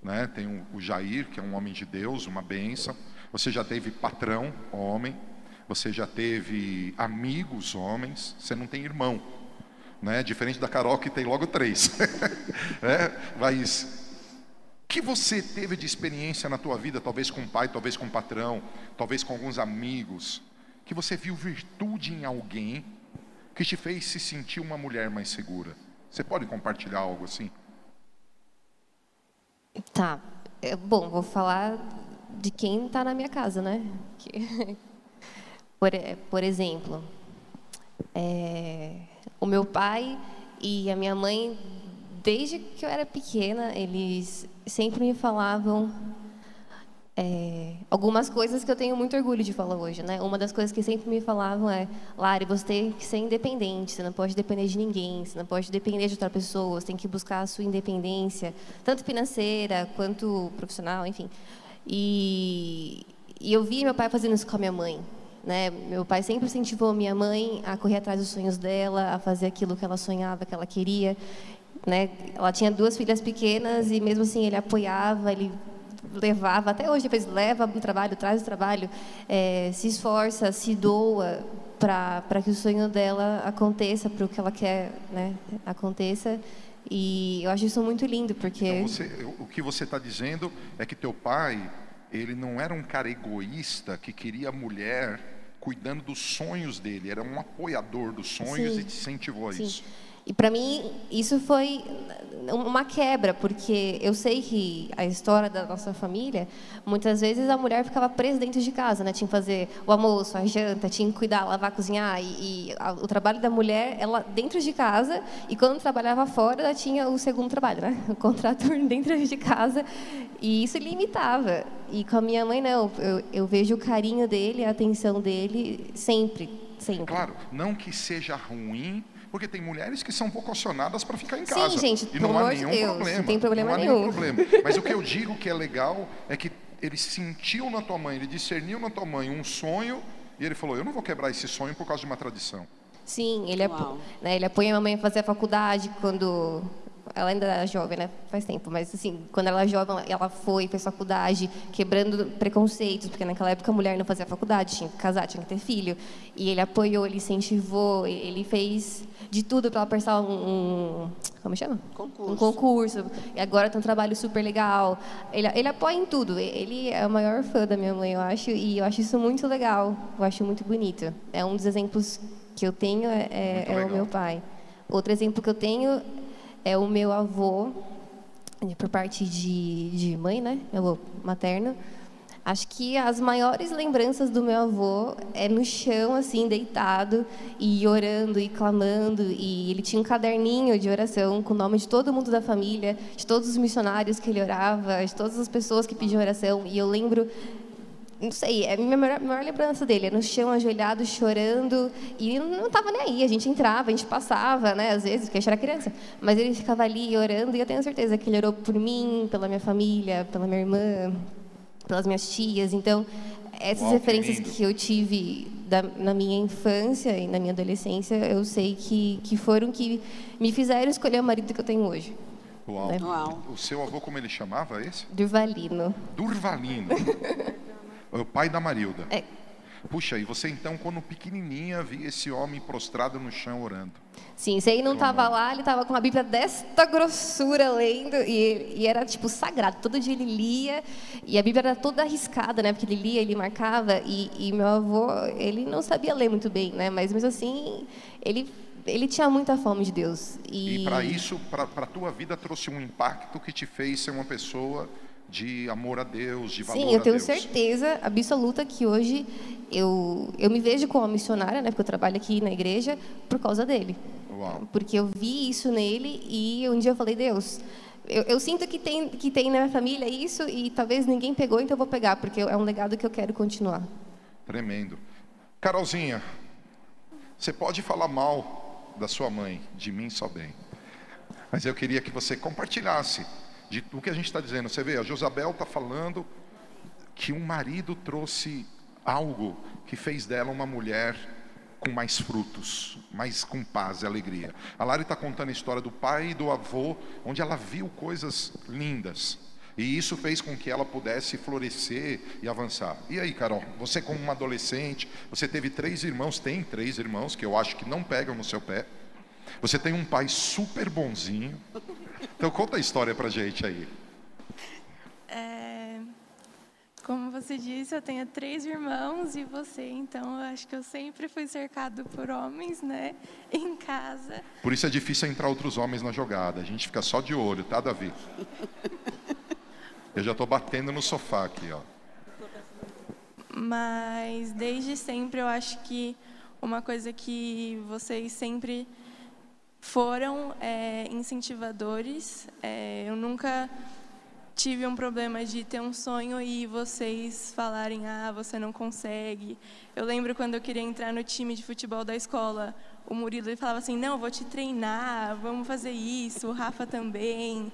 Speaker 1: Né? Tem o Jair, que é um homem de Deus, uma bênção. Você já teve patrão, homem. Você já teve amigos, homens. Você não tem irmão. Né? Diferente da Carol, que tem logo três. é, mas que você teve de experiência na tua vida, talvez com o pai, talvez com o patrão, talvez com alguns amigos, que você viu virtude em alguém que te fez se sentir uma mulher mais segura? Você pode compartilhar algo assim?
Speaker 10: Tá. É, bom, vou falar de quem está na minha casa, né? Que, por, por exemplo, é, o meu pai e a minha mãe desde que eu era pequena, eles sempre me falavam é, algumas coisas que eu tenho muito orgulho de falar hoje, né? Uma das coisas que sempre me falavam é, Lari, você tem que ser independente, você não pode depender de ninguém, você não pode depender de outra pessoa, você tem que buscar a sua independência, tanto financeira quanto profissional, enfim. E, e eu vi meu pai fazendo isso com a minha mãe, né? Meu pai sempre incentivou minha mãe a correr atrás dos sonhos dela, a fazer aquilo que ela sonhava, que ela queria. Né? Ela tinha duas filhas pequenas e mesmo assim ele apoiava, ele levava, até hoje depois leva o trabalho, traz o trabalho, é, se esforça, se doa para que o sonho dela aconteça, para o que ela quer né, aconteça. E eu acho isso muito lindo, porque...
Speaker 1: Então você, o que você está dizendo é que teu pai, ele não era um cara egoísta que queria a mulher cuidando dos sonhos dele, era um apoiador dos sonhos Sim. e te incentivou a
Speaker 10: Sim.
Speaker 1: isso.
Speaker 10: E para mim isso foi uma quebra, porque eu sei que a história da nossa família, muitas vezes a mulher ficava presa dentro de casa, né? Tinha que fazer o almoço, a janta, tinha que cuidar, lavar, cozinhar. E, e a, o trabalho da mulher, ela dentro de casa, e quando trabalhava fora, ela tinha o segundo trabalho, né? O contrato dentro de casa. E isso limitava. E com a minha mãe, não. Eu, eu vejo o carinho dele, a atenção dele sempre, sempre.
Speaker 1: Claro, não que seja ruim porque tem mulheres que são vocacionadas para ficar em casa.
Speaker 10: Sim, gente,
Speaker 1: e não há nenhum
Speaker 10: Deus,
Speaker 1: problema.
Speaker 10: Não tem problema
Speaker 1: não há
Speaker 10: nenhum.
Speaker 1: nenhum problema. Mas o que eu digo que é legal é que ele sentiu na tua mãe, ele discerniu na tua mãe um sonho e ele falou: Eu não vou quebrar esse sonho por causa de uma tradição.
Speaker 10: Sim, ele, apo né, ele apoia a minha mãe a fazer a faculdade quando ela ainda era jovem, né? Faz tempo, mas assim, quando ela era jovem, ela foi, fez faculdade, quebrando preconceitos, porque naquela época a mulher não fazia faculdade, tinha que casar, tinha que ter filho. E ele apoiou, ele incentivou, ele fez de tudo para ela prestar um, um, como chama?
Speaker 9: Concurso.
Speaker 10: Um concurso. E agora tem um trabalho super legal. Ele, ele apoia em tudo. Ele é o maior fã da minha mãe, eu acho, e eu acho isso muito legal. Eu acho muito bonito. É um dos exemplos que eu tenho é, é, é o meu pai. Outro exemplo que eu tenho é o meu avô, por parte de, de mãe, né? Meu avô materno. Acho que as maiores lembranças do meu avô é no chão, assim, deitado e orando e clamando. E ele tinha um caderninho de oração com o nome de todo mundo da família, de todos os missionários que ele orava, de todas as pessoas que pediam oração. E eu lembro não sei, é a minha maior, maior, lembrança dele, é no chão, ajoelhado, chorando, e não estava nem aí, a gente entrava, a gente passava, né, às vezes, porque a gente era criança, mas ele ficava ali orando, e eu tenho certeza que ele orou por mim, pela minha família, pela minha irmã, pelas minhas tias, então, essas Uau, referências que, que, eu tive da, na minha infância e na minha adolescência, eu sei que, que foram que me fizeram escolher o marido que eu tenho hoje.
Speaker 1: Uau.
Speaker 10: Né?
Speaker 9: Uau.
Speaker 1: O seu avô, como ele chamava esse?
Speaker 10: Durvalino.
Speaker 1: Durvalino. o pai da Marilda.
Speaker 10: É.
Speaker 1: Puxa, e você então, quando pequenininha, via esse homem prostrado no chão orando.
Speaker 10: Sim, se ele não estava lá, ele estava com uma Bíblia desta grossura lendo, e, e, era tipo sagrado. Todo dia ele lia, e a Bíblia era toda arriscada, né? Porque ele lia, ele marcava, e, e meu avô, ele não sabia ler muito bem, né? Mas mesmo assim, ele, ele tinha muita fome de Deus.
Speaker 1: E,
Speaker 10: E,
Speaker 1: para isso, para a tua vida, trouxe um impacto que te fez ser uma pessoa de amor a Deus, de valor
Speaker 10: Sim, eu tenho certeza absoluta que hoje eu, eu me vejo como missionária, né? Porque eu trabalho aqui na igreja por causa dele.
Speaker 1: Uau.
Speaker 10: Porque eu vi isso nele e um dia eu falei, Deus, eu, eu sinto que tem, que tem na minha família isso e talvez ninguém pegou, então eu vou pegar, porque é um legado que eu quero continuar.
Speaker 1: Tremendo. Carolzinha, você pode falar mal da sua mãe, de mim só bem. Mas eu queria que você compartilhasse de o que a gente está dizendo. Você vê, a Josabel está falando que um marido trouxe algo que fez dela uma mulher com mais frutos, mais com paz e alegria. A Lari está contando a história do pai e do avô, onde ela viu coisas lindas. E isso fez com que ela pudesse florescer e avançar. E aí, Carol, você como uma adolescente, você teve três irmãos, tem três irmãos que eu acho que não pegam no seu pé. Você tem um pai super bonzinho. Então conta a história pra gente aí.
Speaker 8: É, como você disse, eu tenho três irmãos e você, então eu acho que eu sempre fui cercado por homens, né, em casa.
Speaker 1: Por isso é difícil entrar outros homens na jogada. A gente fica só de olho, tá, Davi? Eu já estou batendo no sofá aqui, ó.
Speaker 8: Mas desde sempre eu acho que uma coisa que vocês sempre foram é, incentivadores. É, eu nunca tive um problema de ter um sonho e vocês falarem, ah, você não consegue. Eu lembro quando eu queria entrar no time de futebol da escola, o Murilo ele falava assim, não, vou te treinar, vamos fazer isso, o Rafa também.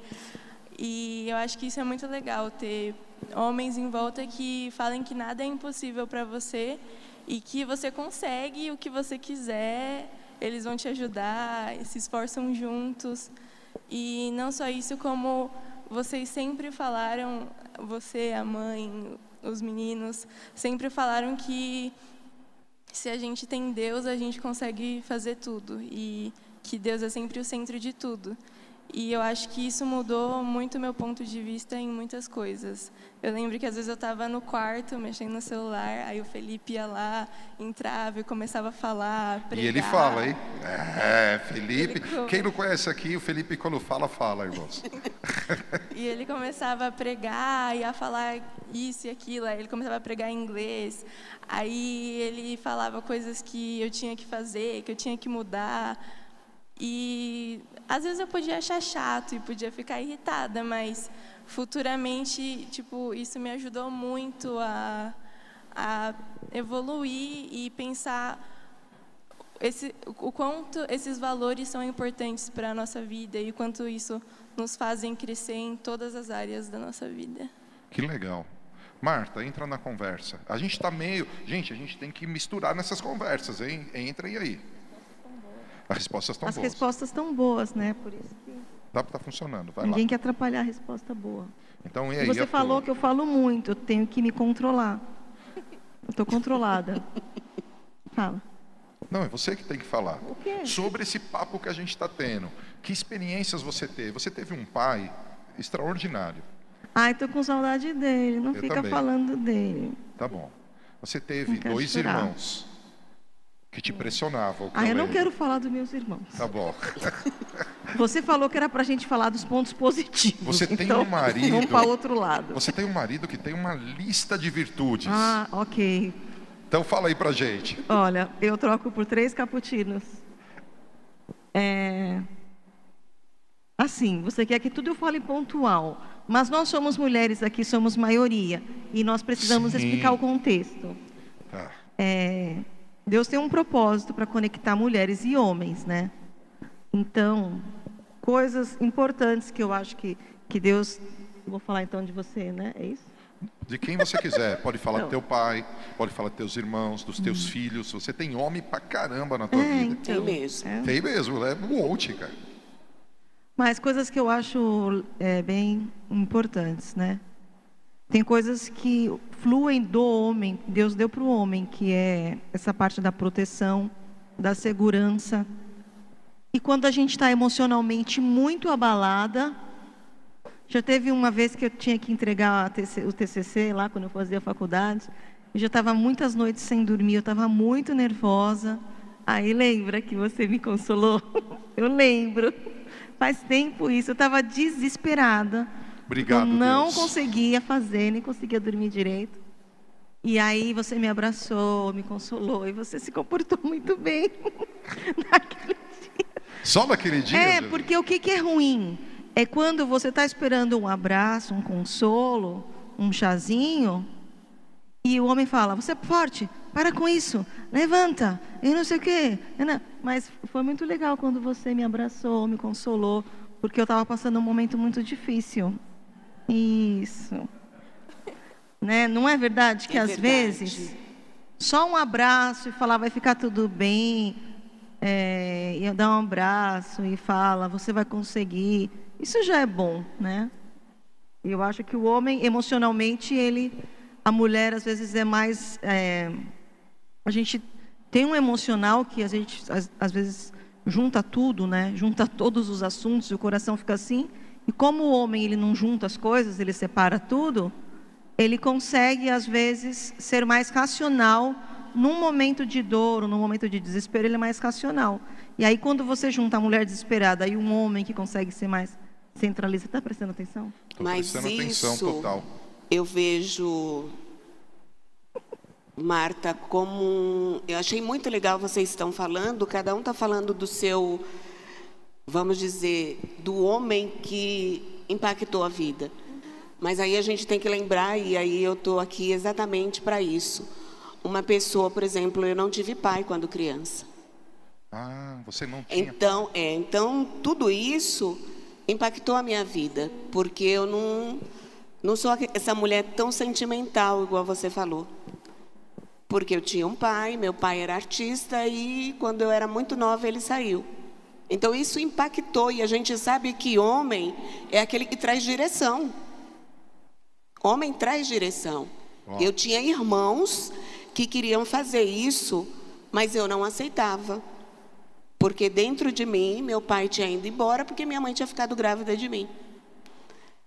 Speaker 8: E eu acho que isso é muito legal, ter homens em volta que falem que nada é impossível para você e que você consegue o que você quiser, eles vão te ajudar, se esforçam juntos. E não só isso, como vocês sempre falaram, você, a mãe, os meninos, sempre falaram que se a gente tem Deus, a gente consegue fazer tudo e que Deus é sempre o centro de tudo. E eu acho que isso mudou muito meu ponto de vista em muitas coisas. Eu lembro que às vezes eu estava no quarto mexendo no celular, aí o Felipe ia lá, entrava e começava a falar, pregar.
Speaker 1: E ele fala, hein? É, Felipe.
Speaker 8: Ele-
Speaker 1: Quem não conhece aqui, o Felipe quando fala, fala, irmãos.
Speaker 8: E ele começava a pregar e a falar isso e aquilo. Aí ele começava a pregar em inglês. Aí ele falava coisas que eu tinha que fazer, que eu tinha que mudar. E às vezes eu podia achar chato e podia ficar irritada, mas futuramente, tipo, isso me ajudou muito a, a evoluir e pensar esse, o quanto esses valores são importantes para a nossa vida e quanto isso nos fazem crescer em todas as áreas da nossa vida.
Speaker 1: Que legal. Marta, entra na conversa. A gente está meio. Gente, a gente tem que misturar nessas conversas, hein? Entrem aí. As respostas estão
Speaker 7: As
Speaker 1: boas.
Speaker 7: respostas estão boas, né? Por isso que
Speaker 1: Tá, tá funcionando. Vai
Speaker 7: ninguém
Speaker 1: lá.
Speaker 7: quer atrapalhar a resposta boa.
Speaker 1: Então, e aí?
Speaker 7: você falou
Speaker 1: tua?
Speaker 7: que eu falo muito, eu tenho que me controlar. Eu estou controlada. Fala.
Speaker 1: Não, é você que tem que falar.
Speaker 7: O quê?
Speaker 1: Sobre esse papo que a gente está tendo. Que experiências você teve? Você teve um pai extraordinário.
Speaker 7: Ai, tô com saudade dele. Não
Speaker 1: Eu
Speaker 7: fica
Speaker 1: também.
Speaker 7: falando dele.
Speaker 1: Tá bom. Você teve dois
Speaker 7: chorar.
Speaker 1: irmãos que te pressionavam.
Speaker 7: Ah, eu não quero falar dos meus irmãos.
Speaker 1: Tá bom.
Speaker 7: Você falou que era pra gente falar dos pontos positivos.
Speaker 1: Você tem
Speaker 7: então,
Speaker 1: um marido.
Speaker 7: Vamos para outro lado.
Speaker 1: Você tem um marido que tem uma lista de virtudes.
Speaker 7: Ah, ok.
Speaker 1: Então fala aí pra gente.
Speaker 7: Olha, eu troco por três cappuccinos. É... Assim, você quer que tudo eu fale pontual, mas nós somos mulheres aqui, somos maioria, e nós precisamos
Speaker 1: Sim.
Speaker 7: explicar o contexto.
Speaker 1: Tá.
Speaker 7: É, Deus tem um propósito para conectar mulheres e homens, né? Então, coisas importantes que eu acho que, que Deus. Vou falar então de você, né? É isso?
Speaker 1: De quem você quiser. Pode falar do teu pai, pode falar dos teus irmãos, dos teus filhos. Você tem homem pra caramba na tua
Speaker 7: É,
Speaker 1: vida.
Speaker 7: então,
Speaker 9: Tem mesmo.
Speaker 7: é.
Speaker 1: Tem mesmo, é um monte, cara.
Speaker 7: Mas coisas que eu acho é, bem importantes, né? Tem coisas que fluem do homem, Deus deu para o homem, que é essa parte da proteção, da segurança. E quando a gente está emocionalmente muito abalada, já teve uma vez que eu tinha que entregar o TCC lá, quando eu fazia faculdade, eu já estava muitas noites sem dormir, eu estava muito nervosa. Aí lembra que você me consolou? Eu lembro. Faz tempo isso, eu estava desesperada.
Speaker 1: Obrigado,
Speaker 7: eu não
Speaker 1: Deus.
Speaker 7: conseguia fazer, nem conseguia dormir direito. E aí você me abraçou, me consolou e você se comportou muito bem naquele dia.
Speaker 1: Só naquele dia?
Speaker 7: É, porque o que, que é ruim? É quando você está esperando um abraço, um consolo, um chazinho, e o homem fala: Você é forte, para com isso, levanta, e não sei o quê. Mas foi muito legal quando você me abraçou, me consolou, porque eu estava passando um momento muito difícil. Isso. Né? Não é verdade que
Speaker 9: É
Speaker 7: às
Speaker 9: verdade.
Speaker 7: vezes só um abraço e falar vai ficar tudo bem, é, e dar um abraço e fala você vai conseguir, isso já é bom, né? Eu acho que o homem emocionalmente ele, a mulher às vezes é mais, é, a gente tem um emocional que a gente às, às vezes junta tudo, né? Junta todos os assuntos e o coração fica assim. E como o homem ele não junta as coisas, ele separa tudo, ele consegue às vezes ser mais racional num momento de dor, ou num momento de desespero, ele é mais racional. E aí quando você junta a mulher desesperada e um homem que consegue ser mais centralista, está prestando atenção?
Speaker 1: Tô
Speaker 9: Mas
Speaker 1: prestando atenção
Speaker 9: isso
Speaker 1: total.
Speaker 9: eu vejo Marta como eu achei muito legal vocês estão falando, cada um está falando do seu vamos dizer, do homem que impactou a vida. Mas aí a gente tem que lembrar e aí eu estou aqui exatamente para isso. Uma pessoa, por exemplo, eu não tive pai quando criança.
Speaker 1: Ah, você não tinha.
Speaker 9: Então, é, então tudo isso impactou a minha vida, porque eu não não sou essa mulher tão sentimental igual você falou. Porque eu tinha um pai, meu pai era artista e quando eu era muito nova ele saiu. Então isso impactou e a gente sabe que homem é aquele que traz direção. Homem traz direção. Eu tinha irmãos que queriam fazer isso, mas eu não aceitava. Porque dentro de mim, meu pai tinha ido embora porque minha mãe tinha ficado grávida de mim.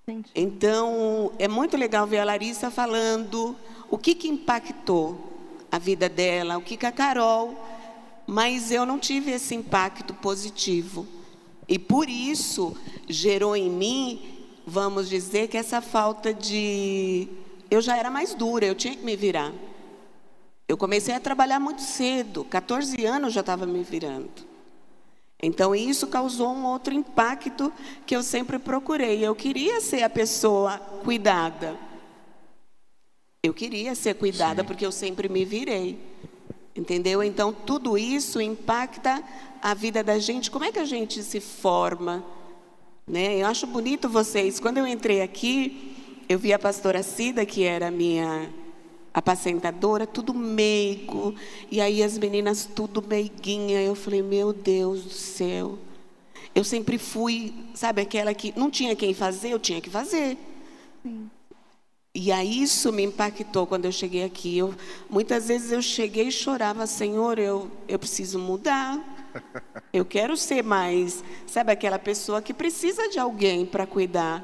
Speaker 7: Entendi.
Speaker 9: Então, é muito legal ver a Larissa falando o que, que impactou a vida dela, o que, que a Carol. Mas eu não tive esse impacto positivo. E por isso gerou em mim, vamos dizer, que essa falta de. Eu já era mais dura, eu tinha que me virar. Eu comecei a trabalhar muito cedo, 14 anos já estava me virando. Então, isso causou um outro impacto que eu sempre procurei. Eu queria ser a pessoa cuidada. Eu queria ser cuidada porque eu sempre me virei. Entendeu? Então, tudo isso impacta a vida da gente. Como é que a gente se forma? Né? Eu acho bonito vocês. Quando eu entrei aqui, eu vi a pastora Cida, que era minha apacentadora, tudo meigo. E aí as meninas tudo meiguinha. Eu falei, meu Deus do céu. Eu sempre fui, sabe, aquela que não tinha quem fazer, eu tinha que fazer. E aí isso me impactou quando eu cheguei aqui. Eu, muitas vezes eu cheguei e chorava, Senhor, eu, eu preciso mudar. Eu quero ser mais, sabe, aquela pessoa que precisa de alguém para cuidar.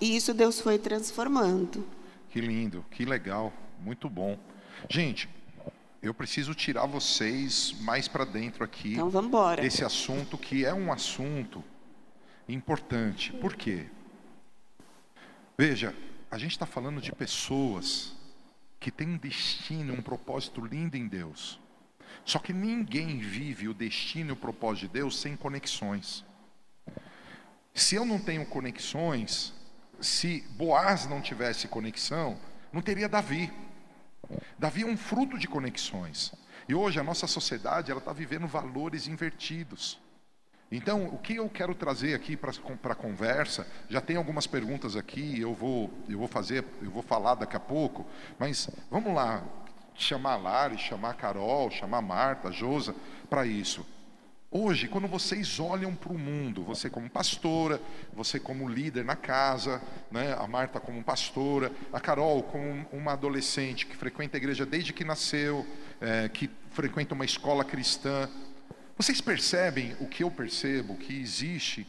Speaker 9: E isso Deus foi transformando.
Speaker 1: Que lindo, que legal, muito bom. Gente, eu preciso tirar vocês mais para dentro aqui
Speaker 9: Então vamos embora.
Speaker 1: desse assunto que é um assunto importante. Por quê? Veja, a gente está falando de pessoas que têm um destino, um propósito lindo em Deus. Só que ninguém vive o destino e o propósito de Deus sem conexões. Se eu não tenho conexões, se Boaz não tivesse conexão, não teria Davi. Davi é um fruto de conexões. E hoje a nossa sociedade ela está vivendo valores invertidos. Então, o que eu quero trazer aqui para a conversa, já tem algumas perguntas aqui, eu vou, eu vou fazer, eu vou falar daqui a pouco, mas vamos lá, chamar a Lari, chamar a Carol, chamar a Marta, a Josa, para isso. Hoje, quando vocês olham para o mundo, você como pastora, você como líder na casa, né? a Marta como pastora, a Carol como uma adolescente que frequenta a igreja desde que nasceu, é, que frequenta uma escola cristã, vocês percebem o que eu percebo? Que existe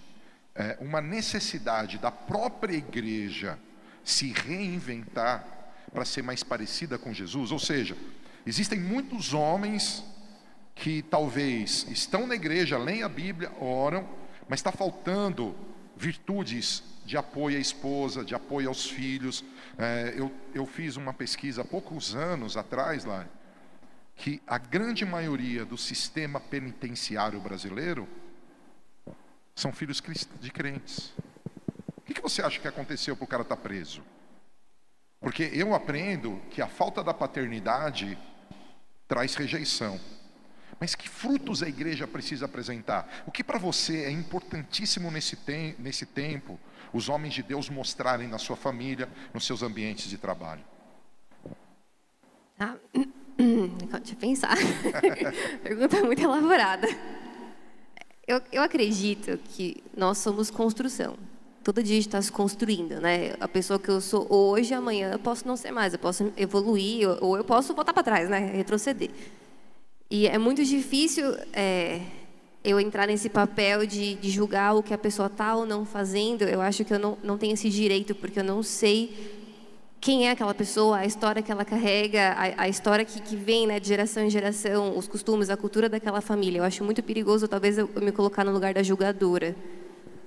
Speaker 1: é, uma necessidade da própria igreja se reinventar para ser mais parecida com Jesus? Ou seja, existem muitos homens que talvez estão na igreja, leem a Bíblia, oram, mas está faltando virtudes de apoio à esposa, de apoio aos filhos. É, eu, eu fiz uma pesquisa há poucos anos atrás lá, que a grande maioria do sistema penitenciário brasileiro são filhos de crentes. O que, você acha que aconteceu para o cara estar tá preso? Porque eu aprendo que a falta da paternidade traz rejeição. Mas que frutos a igreja precisa apresentar? O que para você é importantíssimo nesse, tem, nesse tempo, os homens de Deus mostrarem na sua família, nos seus ambientes de trabalho?
Speaker 10: Ah, deixa eu pensar. Pergunta muito elaborada. Eu, eu acredito que nós somos construção. Todo dia está se construindo, né? A pessoa que eu sou hoje, amanhã eu posso não ser mais, eu posso evoluir, ou eu posso voltar para trás, né? Retroceder. E é muito difícil é, eu entrar nesse papel de, de julgar o que a pessoa está ou não fazendo. Eu acho que eu não, não tenho esse direito, porque eu não sei quem é aquela pessoa, a história que ela carrega, a, a história que, que vem né, de geração em geração, os costumes, a cultura daquela família. Eu acho muito perigoso, talvez, eu, me colocar no lugar da julgadora.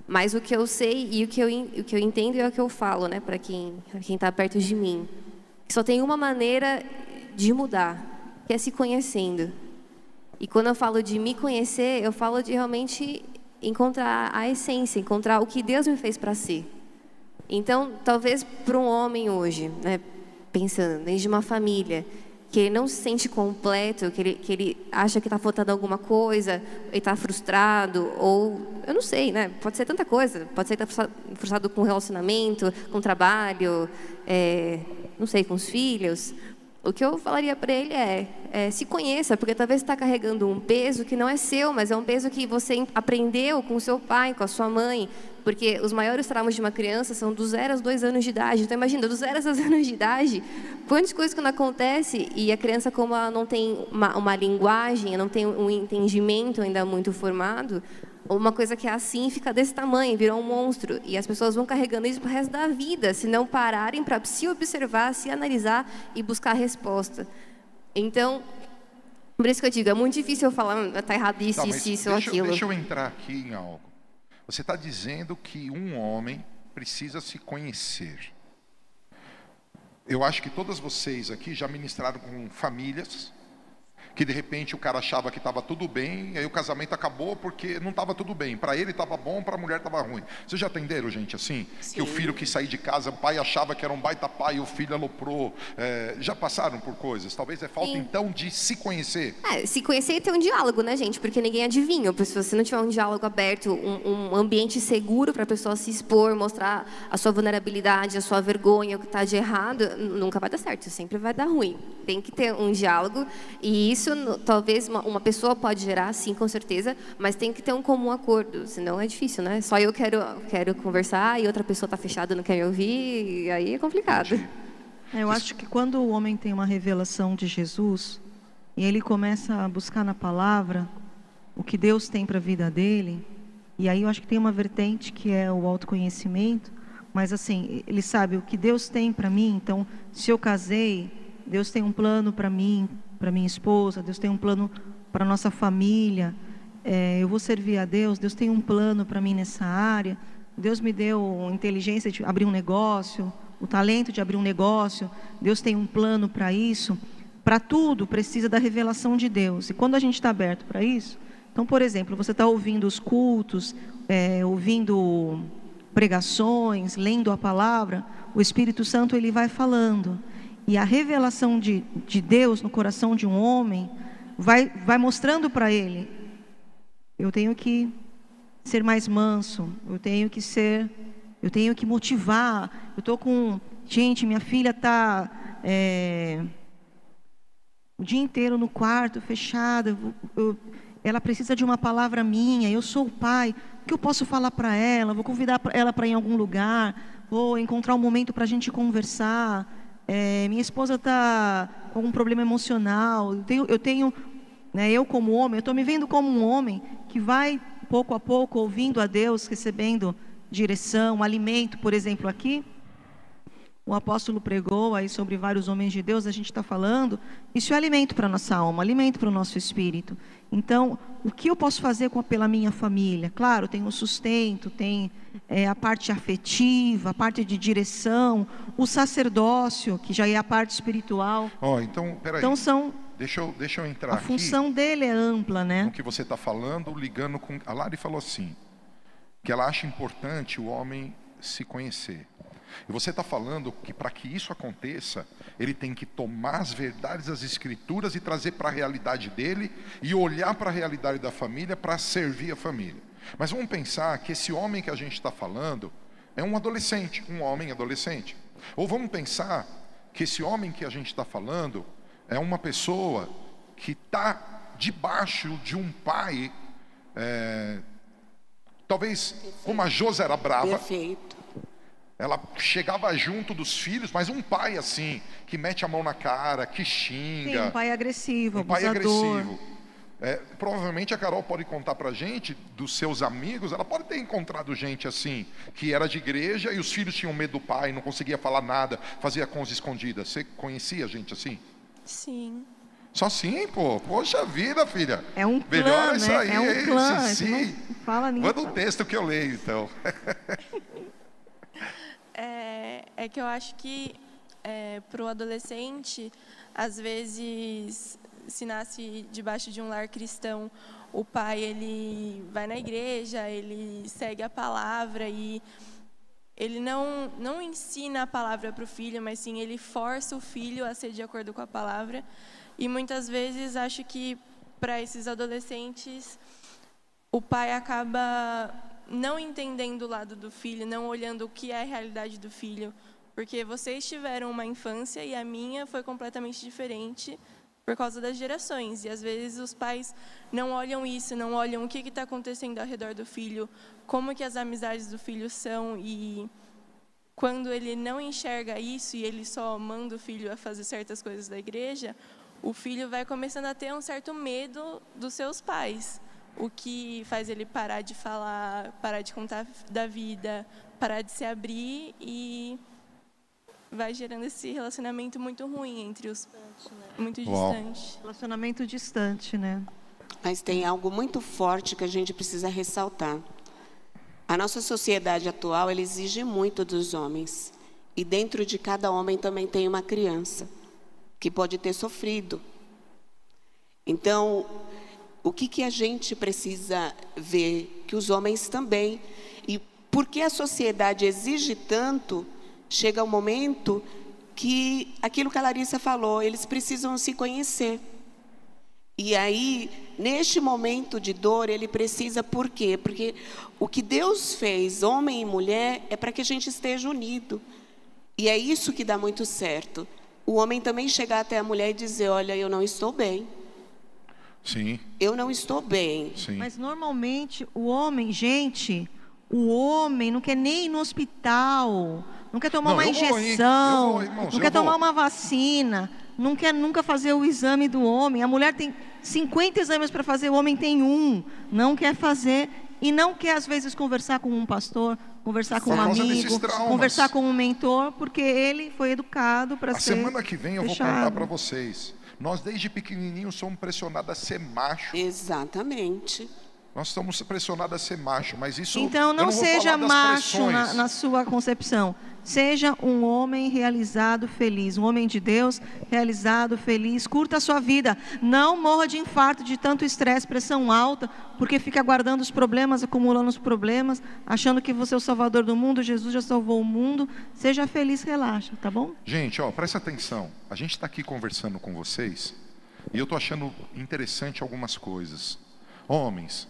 Speaker 10: Mas o que eu sei e o que eu, o que eu entendo é o que eu falo né, para quem está perto de mim. Só tem uma maneira de mudar, que é se conhecendo. E quando eu falo de me conhecer, eu falo de realmente encontrar a essência, encontrar o que Deus me fez para ser. Então, talvez para um homem hoje, né, pensando desde uma família, que ele não se sente completo, que ele, que ele acha que está faltando alguma coisa, ele está frustrado, ou eu não sei, né? Pode ser tanta coisa. Pode ser que está frustrado com relacionamento, com trabalho, é, não sei, com os filhos. O que eu falaria para ele é, é, se conheça, porque talvez está carregando um peso que não é seu, mas é um peso que você aprendeu com seu pai, com a sua mãe, porque os maiores traumas de uma criança são dos 0 aos 2 anos de idade. Então, imagina, dos 0 aos 2 anos de idade, quantas coisas que não acontecem e a criança, como ela não tem uma, uma linguagem, não tem um entendimento ainda muito formado, uma coisa que é assim fica desse tamanho, virou um monstro. E as pessoas vão carregando isso para o resto da vida, se não pararem para se observar, se analisar e buscar a resposta. Então, por isso que eu digo, é muito difícil eu falar, está errado isso, tá, isso, isso ou aquilo.
Speaker 1: Deixa eu entrar aqui em algo. Você está dizendo que um homem precisa se conhecer. Eu acho que todas vocês aqui já ministraram com famílias que de repente o cara achava que estava tudo bem, e aí o casamento acabou porque não estava tudo bem. Para ele estava bom, para a mulher estava ruim. Vocês já atenderam, gente, assim? Sim. Que o filho que sair de casa, o pai achava que era um baita pai e o filho aloprou. É, já passaram por coisas? Talvez é falta, Sim. então, de se conhecer.
Speaker 10: É, se conhecer e ter um diálogo, né, gente? Porque ninguém adivinha. Se você não tiver um diálogo aberto, um, um ambiente seguro para a pessoa se expor, mostrar a sua vulnerabilidade, a sua vergonha, o que está de errado, nunca vai dar certo. Sempre vai dar ruim. Tem que ter um diálogo e isso isso talvez uma, uma, pessoa pode gerar, sim, com certeza, mas tem que ter um comum acordo, senão é difícil, né? Só eu quero, quero conversar e outra pessoa está fechada, não quer me ouvir, e aí é complicado.
Speaker 7: É, eu acho que quando o homem tem uma revelação de Jesus e ele começa a buscar na palavra o que Deus tem para a vida dele, e aí eu acho que tem uma vertente que é o autoconhecimento, mas assim, ele sabe o que Deus tem para mim, então, se eu casei, Deus tem um plano para mim, para minha esposa, Deus tem um plano para nossa família. É, eu vou servir a Deus, Deus tem um plano para mim nessa área. Deus me deu inteligência de abrir um negócio, o talento de abrir um negócio. Deus tem um plano para isso. Para tudo precisa da revelação de Deus. E quando a gente está aberto para isso, então, por exemplo, você está ouvindo os cultos, é, ouvindo pregações, lendo a palavra, o Espírito Santo ele vai falando. E a revelação de, de Deus no coração de um homem vai, vai mostrando para ele: eu tenho que ser mais manso, eu tenho que ser, eu tenho que motivar. Eu estou com. Gente, minha filha está. É, o dia inteiro no quarto, fechada. Ela precisa de uma palavra minha, eu sou o pai, o que eu posso falar para ela? Vou convidar ela para ir em algum lugar, vou encontrar um momento para a gente conversar. É, minha esposa está com algum problema emocional. Eu tenho, eu, tenho, né, eu como homem, eu estou me vendo como um homem que vai pouco a pouco ouvindo a Deus, recebendo direção, alimento, por exemplo, aqui o apóstolo pregou aí sobre vários homens de Deus, a gente está falando, isso é alimento para a nossa alma, alimento para o nosso espírito. Então, o que eu posso fazer com, pela minha família? Claro, tem o sustento, tem é, a parte afetiva, a parte de direção, o sacerdócio, que já é a parte espiritual.
Speaker 1: Oh, então, peraí.
Speaker 7: Então são
Speaker 1: Deixa eu, deixa eu entrar
Speaker 7: a
Speaker 1: aqui.
Speaker 7: função dele é ampla, né?
Speaker 1: No que você está falando, ligando com. A Lari falou assim: que ela acha importante o homem se conhecer. E você está falando que para que isso aconteça, ele tem que tomar as verdades das Escrituras e trazer para a realidade dele e olhar para a realidade da família para servir a família. Mas vamos pensar que esse homem que a gente está falando é um adolescente, um homem adolescente. Ou vamos pensar que esse homem que a gente está falando é uma pessoa que está debaixo de um pai, é, talvez como a Josi era brava.
Speaker 9: Perfeito.
Speaker 1: Ela chegava junto dos filhos, mas um pai assim, que mete a mão na cara, que xinga.
Speaker 7: Sim, um pai agressivo,
Speaker 1: um pai
Speaker 7: abusador.
Speaker 1: agressivo. É, provavelmente a Carol pode contar pra gente dos seus amigos, ela pode ter encontrado gente assim, que era de igreja e os filhos tinham medo do pai, não conseguia falar nada, fazia coisas escondidas. Você conhecia gente assim?
Speaker 8: Sim.
Speaker 1: Só sim, pô. Poxa vida, filha.
Speaker 7: É um
Speaker 1: Melhor
Speaker 7: clã,
Speaker 1: isso
Speaker 7: né?
Speaker 1: aí,
Speaker 7: É um clã,
Speaker 1: Sim,
Speaker 7: não fala ninguém.
Speaker 1: Manda um texto que eu leio, então.
Speaker 8: É, é que eu acho que para o adolescente, às vezes, se nasce debaixo de um lar cristão, o pai ele vai na igreja, ele segue a palavra e ele não, não ensina a palavra para o filho, mas sim ele força o filho a ser de acordo com a palavra. E muitas vezes acho que para esses adolescentes o pai acaba não entendendo o lado do filho, não olhando o que é a realidade do filho, porque vocês tiveram uma infância e a minha foi completamente diferente por causa das gerações. E às vezes os pais não olham isso, não olham o que está acontecendo ao redor do filho, como que as amizades do filho são e quando ele não enxerga isso e ele só manda o filho a fazer certas coisas da igreja, o filho vai começando a ter um certo medo dos seus pais, o que faz ele parar de falar, parar de contar da vida, parar de se abrir e vai gerando esse relacionamento muito ruim entre os muito
Speaker 1: Uau.
Speaker 8: distante.
Speaker 7: Relacionamento distante, né?
Speaker 9: Mas tem algo muito forte que a gente precisa ressaltar. A nossa sociedade atual ela exige muito dos homens. E dentro de cada homem também tem uma criança que pode ter sofrido. Então, o que, que a gente precisa ver? Que os homens também. E porque a sociedade exige tanto, chega um momento que aquilo que a Larissa falou, eles precisam se conhecer. E aí, neste momento de dor, ele precisa, por quê? Porque o que Deus fez, homem e mulher, é para que a gente esteja unido. E é isso que dá muito certo. O homem também chegar até a mulher e dizer: Olha, eu não estou bem.
Speaker 1: Sim,
Speaker 9: Eu não estou bem.
Speaker 1: sim.
Speaker 7: Mas normalmente o homem, gente, o homem não quer nem ir no hospital, não quer tomar
Speaker 1: Não,
Speaker 7: uma injeção,
Speaker 1: vou, irmãos,
Speaker 7: não quer tomar
Speaker 1: vou.
Speaker 7: uma vacina, não quer nunca fazer o exame do homem. A mulher tem 50 exames para fazer, o homem tem um, não quer fazer e não quer às vezes conversar com um pastor, conversar com um amigo, conversar com um mentor, porque ele foi educado para
Speaker 1: A
Speaker 7: ser
Speaker 1: semana que vem eu vou contar para vocês. Nós desde pequenininhos somos pressionados a ser macho.
Speaker 9: Exatamente.
Speaker 1: Nós somos pressionados a ser macho, mas isso
Speaker 7: Então não,
Speaker 1: vou
Speaker 7: seja macho na, na sua concepção. Seja um homem realizado, feliz. Um homem de Deus, realizado, feliz. Curta a sua vida. Não morra de infarto, de tanto estresse, pressão alta, porque fica guardando os problemas, acumulando os problemas, achando que você é o salvador do mundo, Jesus já salvou o mundo. Seja feliz, relaxa, tá bom?
Speaker 1: Gente, ó, presta atenção. A gente está aqui conversando com vocês e eu estou achando interessante algumas coisas. Homens,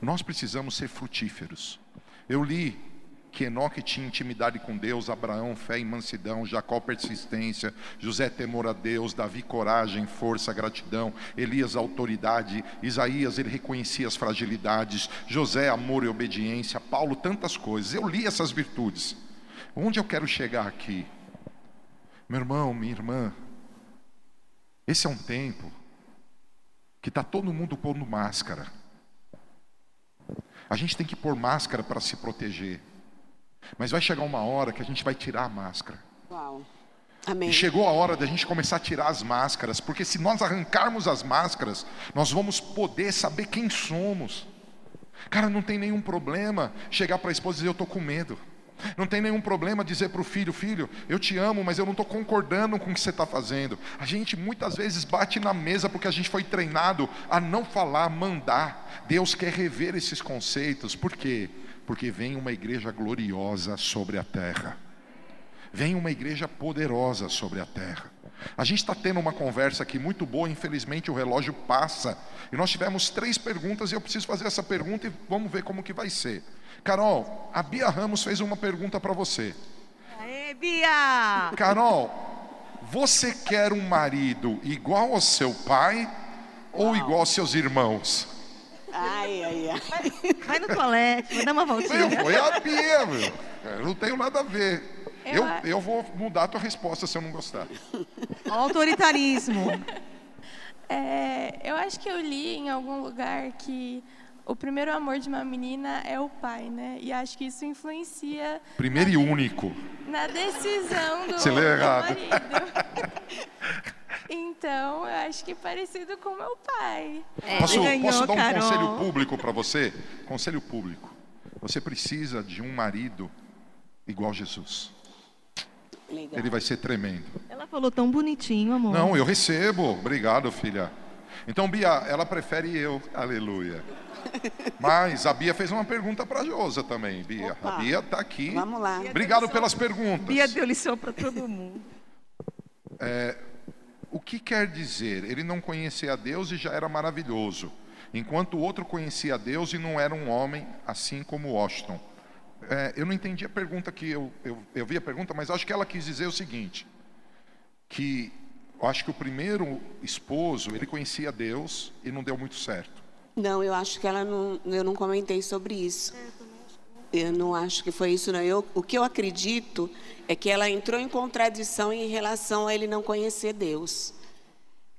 Speaker 1: nós precisamos ser frutíferos. Eu li que Enoque tinha intimidade com Deus, Abraão, fé e mansidão, Jacó, persistência, José, temor a Deus, Davi, coragem, força, gratidão, Elias, autoridade, Isaías, ele reconhecia as fragilidades, José, amor e obediência, Paulo, tantas coisas. Eu li essas virtudes. Onde eu quero chegar aqui? Meu irmão, minha irmã, esse é um tempo que está todo mundo pondo máscara. A gente tem que pôr máscara para se proteger. Mas vai chegar uma hora que a gente vai tirar a máscara.
Speaker 9: Uau. Amém.
Speaker 1: E chegou a hora da gente começar a tirar as máscaras, porque se nós arrancarmos as máscaras, nós vamos poder saber quem somos. Cara, não tem nenhum problema chegar para a esposa e dizer eu estou com medo. Não tem nenhum problema dizer para o filho, filho, eu te amo, mas eu não estou concordando com o que você está fazendo. A gente muitas vezes bate na mesa porque a gente foi treinado a não falar, mandar. Deus quer rever esses conceitos. Por quê? Porque vem uma igreja gloriosa sobre a terra. Vem uma igreja poderosa sobre a terra. A gente está tendo uma conversa aqui muito boa, infelizmente o relógio passa. E nós tivemos três perguntas e eu preciso fazer essa pergunta e vamos ver como que vai ser. Carol, a Bia Ramos fez uma pergunta para você.
Speaker 7: Aê, Bia!
Speaker 1: Carol, você quer um marido igual ao seu pai ou igual aos seus irmãos?
Speaker 9: Ai, ai, ai.
Speaker 7: Vai, vai no colete, vai dar uma voltinha.
Speaker 1: Meu, foi a Bia, meu. Eu não tenho nada a ver.
Speaker 8: Eu
Speaker 1: Eu, eu vou mudar a tua resposta se eu não gostar.
Speaker 7: Autoritarismo.
Speaker 8: É, eu acho que eu li em algum lugar que o primeiro amor de uma menina é o pai, né? E acho que isso influencia
Speaker 1: Primeiro e único.
Speaker 8: na decisão do,
Speaker 1: Você leu
Speaker 8: do
Speaker 1: errado.
Speaker 8: marido. Então, eu acho que é parecido com meu pai.
Speaker 1: Posso,
Speaker 7: ganhou,
Speaker 1: posso dar um
Speaker 7: Carol.
Speaker 1: conselho público para você? Conselho público. Você precisa de um marido igual Jesus.
Speaker 9: Legal.
Speaker 1: Ele vai ser tremendo.
Speaker 7: Ela falou tão bonitinho, amor.
Speaker 1: Não, eu recebo. Obrigado, filha. Então, Bia, ela prefere eu. Aleluia. Mas a Bia fez uma pergunta para a Josa também, Bia.
Speaker 9: Opa.
Speaker 1: A Bia está aqui.
Speaker 9: Vamos lá.
Speaker 1: Obrigado pelas perguntas.
Speaker 7: Bia deu lição para todo mundo.
Speaker 1: O que quer dizer? Ele não conhecia a Deus e já era maravilhoso, enquanto o outro conhecia a Deus e não era um homem, assim como Washington. É, eu não entendi a pergunta que eu, eu, eu vi a pergunta, mas acho que ela quis dizer o seguinte: que eu acho que o primeiro esposo ele conhecia Deus e não deu muito certo.
Speaker 9: Não, eu acho que ela não, eu não comentei sobre isso. Eu não acho que foi isso, não. Eu, o que eu acredito é que ela entrou em contradição em relação a ele não conhecer Deus.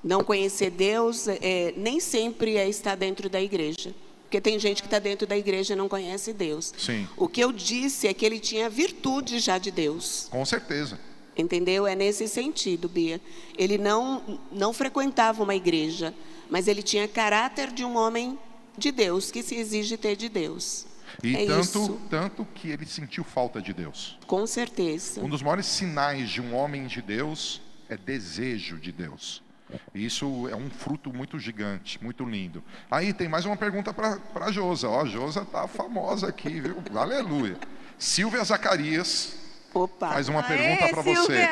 Speaker 9: Não conhecer Deus é, nem sempre é estar dentro da igreja. Porque tem gente que está dentro da igreja e não conhece Deus.
Speaker 1: Sim.
Speaker 9: O que eu disse é que ele tinha virtude já de Deus.
Speaker 1: Com certeza.
Speaker 9: Entendeu? É nesse sentido, Bia. Ele não, não frequentava uma igreja, mas ele tinha caráter de um homem de Deus, que se exige ter de Deus.
Speaker 1: E
Speaker 9: é
Speaker 1: tanto,
Speaker 9: isso,
Speaker 1: tanto que ele sentiu falta de Deus.
Speaker 9: com certeza.
Speaker 1: Um dos maiores sinais de um homem de Deus é desejo de Deus. E Isso é um fruto muito gigante, muito lindo. Aí tem mais uma pergunta para a Josa. Ó, a Josa tá famosa aqui, viu? Aleluia. Silvia Zacarias
Speaker 9: Opa.
Speaker 1: faz uma
Speaker 7: Aê,
Speaker 1: pergunta para você.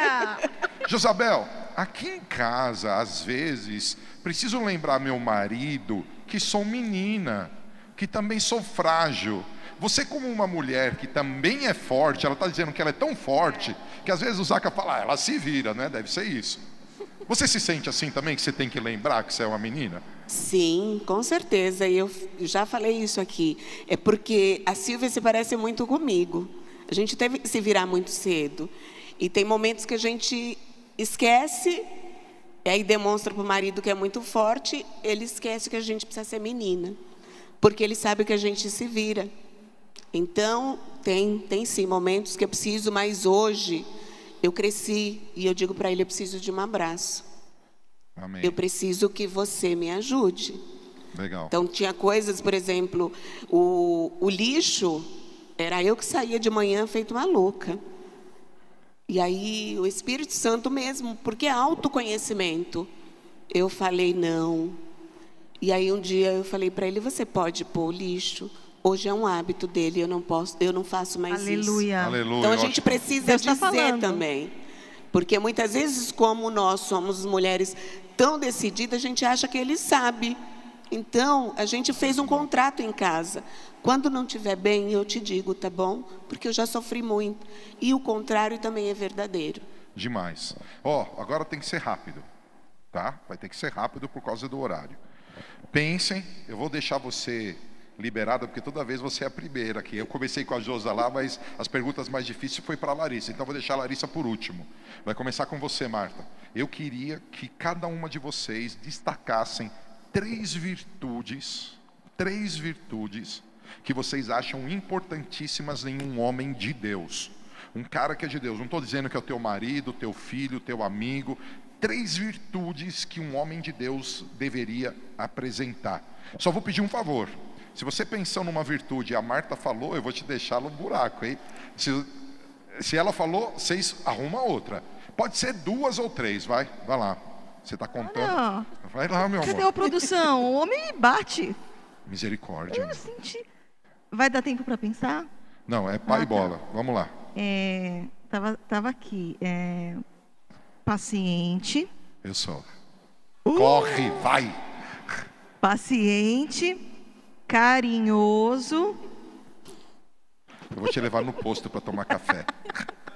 Speaker 1: Josabel, aqui em casa, às vezes, preciso lembrar meu marido que sou menina, que também sou frágil. Você, como uma mulher que também é forte, ela está dizendo que ela é tão forte, que às vezes o Zaca fala, ah, ela se vira, né? Deve ser isso. Você se sente assim também, que você tem que lembrar que você é uma menina?
Speaker 9: Sim, com certeza. E eu já falei isso aqui. É porque a Silvia se parece muito comigo. A gente teve que se virar muito cedo. E tem momentos que a gente esquece, e aí demonstra para o marido que é muito forte, ele esquece que a gente precisa ser menina. Porque ele sabe que a gente se vira. Então, tem, tem sim momentos que eu preciso, mas hoje eu cresci e eu digo para ele: eu preciso de um abraço.
Speaker 1: Amém.
Speaker 9: Eu preciso que você me ajude.
Speaker 1: Legal.
Speaker 9: Então, tinha coisas, por exemplo, o, o lixo, era eu que saía de manhã feito uma louca. E aí, o Espírito Santo mesmo, porque é autoconhecimento. Eu falei, não. E aí, um dia eu falei para ele: você pode pôr o lixo. Hoje é um hábito dele, eu não posso, eu não faço mais isso.
Speaker 7: Aleluia.
Speaker 1: Aleluia.
Speaker 9: Então a gente precisa
Speaker 7: Deus tá
Speaker 9: dizer
Speaker 7: falando.
Speaker 9: também. Porque muitas vezes, como nós somos mulheres tão decididas, a gente acha que ele sabe. Então, a gente fez um contrato em casa. Quando não estiver bem, eu te digo, tá bom? Porque eu já sofri muito. E o contrário também é verdadeiro.
Speaker 1: Demais. Ó, agora tem que ser rápido, tá? Vai ter que ser rápido por causa do horário. Pensem, eu vou deixar você liberada, porque toda vez você é a primeira aqui. Eu comecei com a Josa lá, mas as perguntas mais difíceis foi para a Larissa, então vou deixar a Larissa por último. Vai começar com você, Marta. Eu queria que cada uma de vocês destacassem três virtudes, três virtudes que vocês acham importantíssimas em um homem de Deus. Um cara que é de Deus. Não estou dizendo que é o teu marido, teu filho, teu amigo. Três virtudes que um homem de Deus deveria apresentar. Só vou pedir um favor. Se você pensou numa virtude a Marta falou, eu vou te deixar no buraco, hein? Se, se ela falou, vocês arrumam outra. Pode ser duas ou três, vai, vai lá. Você está contando?
Speaker 7: Olha.
Speaker 1: Vai lá, meu
Speaker 7: Cadê
Speaker 1: amor.
Speaker 7: a produção? O homem bate.
Speaker 1: Misericórdia.
Speaker 7: Eu senti. Vai dar tempo para pensar?
Speaker 1: Não, é pai
Speaker 7: Ah,
Speaker 1: e
Speaker 7: tá.
Speaker 1: bola. Vamos lá.
Speaker 7: É, tava, tava aqui. é, paciente.
Speaker 1: Eu sou.
Speaker 7: Uh!
Speaker 1: Corre, vai.
Speaker 7: Paciente. Carinhoso.
Speaker 1: Eu vou te levar no posto para tomar café.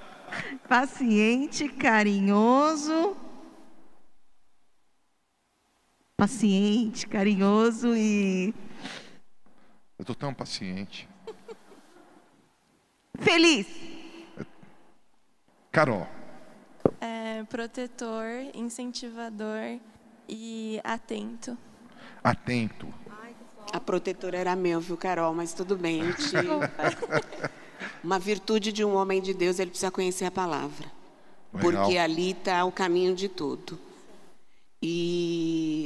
Speaker 7: Paciente, carinhoso. Paciente, carinhoso e
Speaker 1: Eu tô tão paciente.
Speaker 7: feliz.
Speaker 1: Carol,
Speaker 8: É, protetor, incentivador e atento.
Speaker 1: atento.
Speaker 9: A protetora era meu, viu, Carol? Mas tudo bem, eu te... Uma virtude de um homem de Deus, ele precisa conhecer a palavra.
Speaker 1: Legal.
Speaker 9: Porque ali está o caminho de tudo. E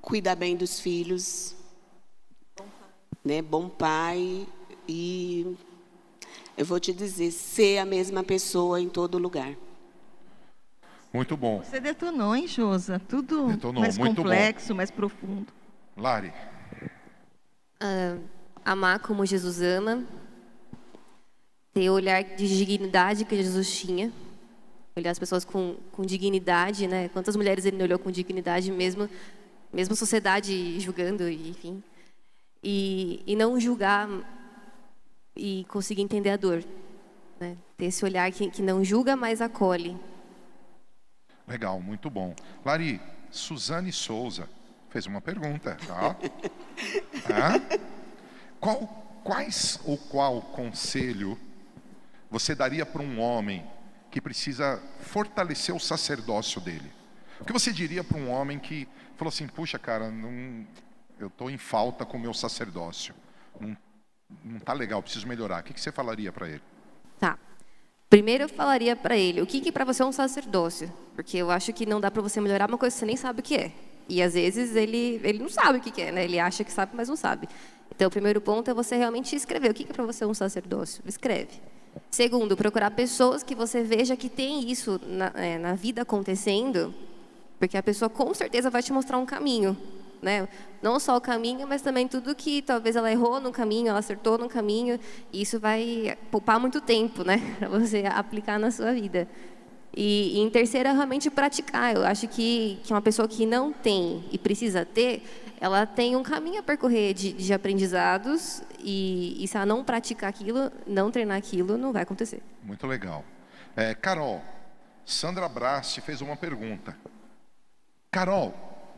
Speaker 9: cuidar bem dos filhos, né? Bom pai e eu vou te dizer, ser a mesma pessoa em todo lugar.
Speaker 1: Muito bom.
Speaker 7: Você detonou, hein, Josa? Tudo
Speaker 1: Detonou,
Speaker 7: mais
Speaker 1: muito bom.
Speaker 7: complexo, mais profundo.
Speaker 1: Lari,
Speaker 10: Ah, amar como Jesus ama, ter o olhar de dignidade que Jesus tinha, olhar as pessoas com, com dignidade, né? Quantas mulheres ele não olhou com dignidade mesmo, mesmo sociedade julgando, e, enfim, e, e não julgar e conseguir entender a dor, né? Ter esse olhar que, que não julga, mas acolhe.
Speaker 1: legal, muito bom. Lari, Suzane Souza fez uma pergunta, tá? Hã? Qual, quais ou qual conselho você daria para um homem que precisa fortalecer o sacerdócio dele? O que você diria para um homem que falou assim, puxa, cara, não, eu estou em falta com o meu sacerdócio, não, não tá legal, preciso melhorar. O que, que você falaria para ele?
Speaker 10: Tá. Primeiro eu falaria para ele, o que, que para você é um sacerdócio? Porque eu acho que não dá para você melhorar uma coisa que você nem sabe o que é. E às vezes ele, ele não sabe o que, que é, né? Ele acha que sabe, mas não sabe. Então o primeiro ponto é você realmente escrever. O que, que para você é um sacerdócio? Escreve. Segundo, procurar pessoas que você veja que tem isso na, é, na vida acontecendo, porque a pessoa com certeza vai te mostrar um caminho. Né? Não só o caminho, mas também tudo que talvez ela errou no caminho, ela acertou no caminho, e isso vai poupar muito tempo, né, para você aplicar na sua vida. E, e em terceira, realmente praticar. Eu acho que, que uma pessoa que não tem e precisa ter, ela tem um caminho a percorrer de, de aprendizados, e, e se ela não praticar aquilo, não treinar aquilo, não vai acontecer.
Speaker 1: Muito legal. É, Carol, Sandra Brasti fez uma pergunta. Carol,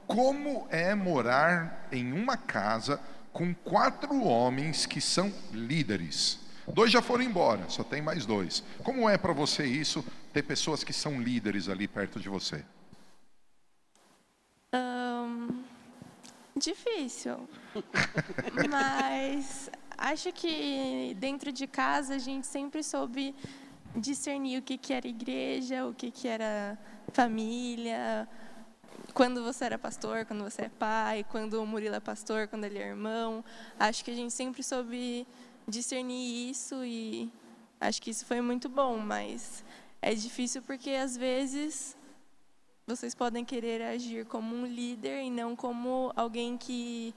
Speaker 1: como é morar em uma casa com quatro homens que são líderes? Dois já foram embora, só tem mais dois. Como é para você isso, ter pessoas que são líderes ali perto de você?
Speaker 8: Ahn, difícil. Mas acho que dentro de casa a gente sempre soube discernir o que, que era igreja, o que, que era família, quando você era pastor, quando você é pai, quando o Murilo é pastor, quando ele é irmão. Acho que a gente sempre soube discernir isso e acho que isso foi muito bom, mas é difícil porque às vezes vocês podem querer agir como um líder e não como alguém que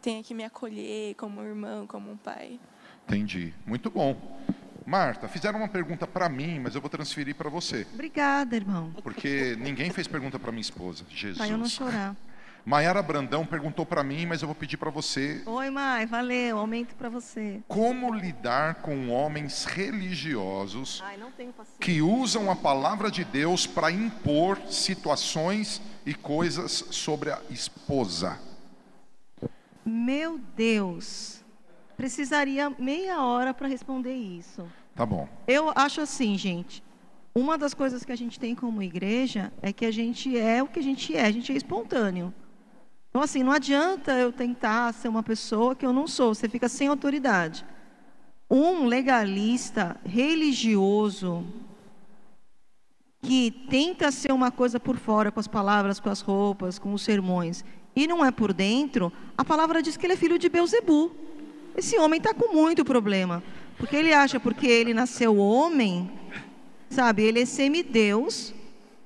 Speaker 8: tenha que me acolher como um irmão, como um pai.
Speaker 1: Entendi. Muito bom. Marta, fizeram uma pergunta para mim, mas eu vou transferir para você.
Speaker 7: Obrigada, irmão.
Speaker 1: Porque ninguém fez pergunta para minha esposa. Jesus.
Speaker 7: Para eu não chorar.
Speaker 1: Maiara Brandão perguntou para mim, mas eu vou pedir para você.
Speaker 7: Oi, Mai, valeu, aumento para você.
Speaker 1: Como lidar com homens religiosos
Speaker 7: Ai, não tenho paciência.
Speaker 1: que usam a palavra de Deus para impor situações e coisas sobre a esposa?
Speaker 7: Meu Deus, precisaria meia hora para responder isso.
Speaker 1: Tá bom.
Speaker 7: Eu acho assim, gente. Uma das coisas que a gente tem como igreja é que a gente é o que a gente é, a gente é espontâneo. Então, assim, não adianta eu tentar ser uma pessoa que eu não sou, você fica sem autoridade. Um legalista religioso que tenta ser uma coisa por fora, com as palavras, com as roupas, com os sermões, e não é por dentro, a palavra diz que ele é filho de Beuzebu. Esse homem está com muito problema, porque ele acha porque ele nasceu homem, sabe, ele é semideus,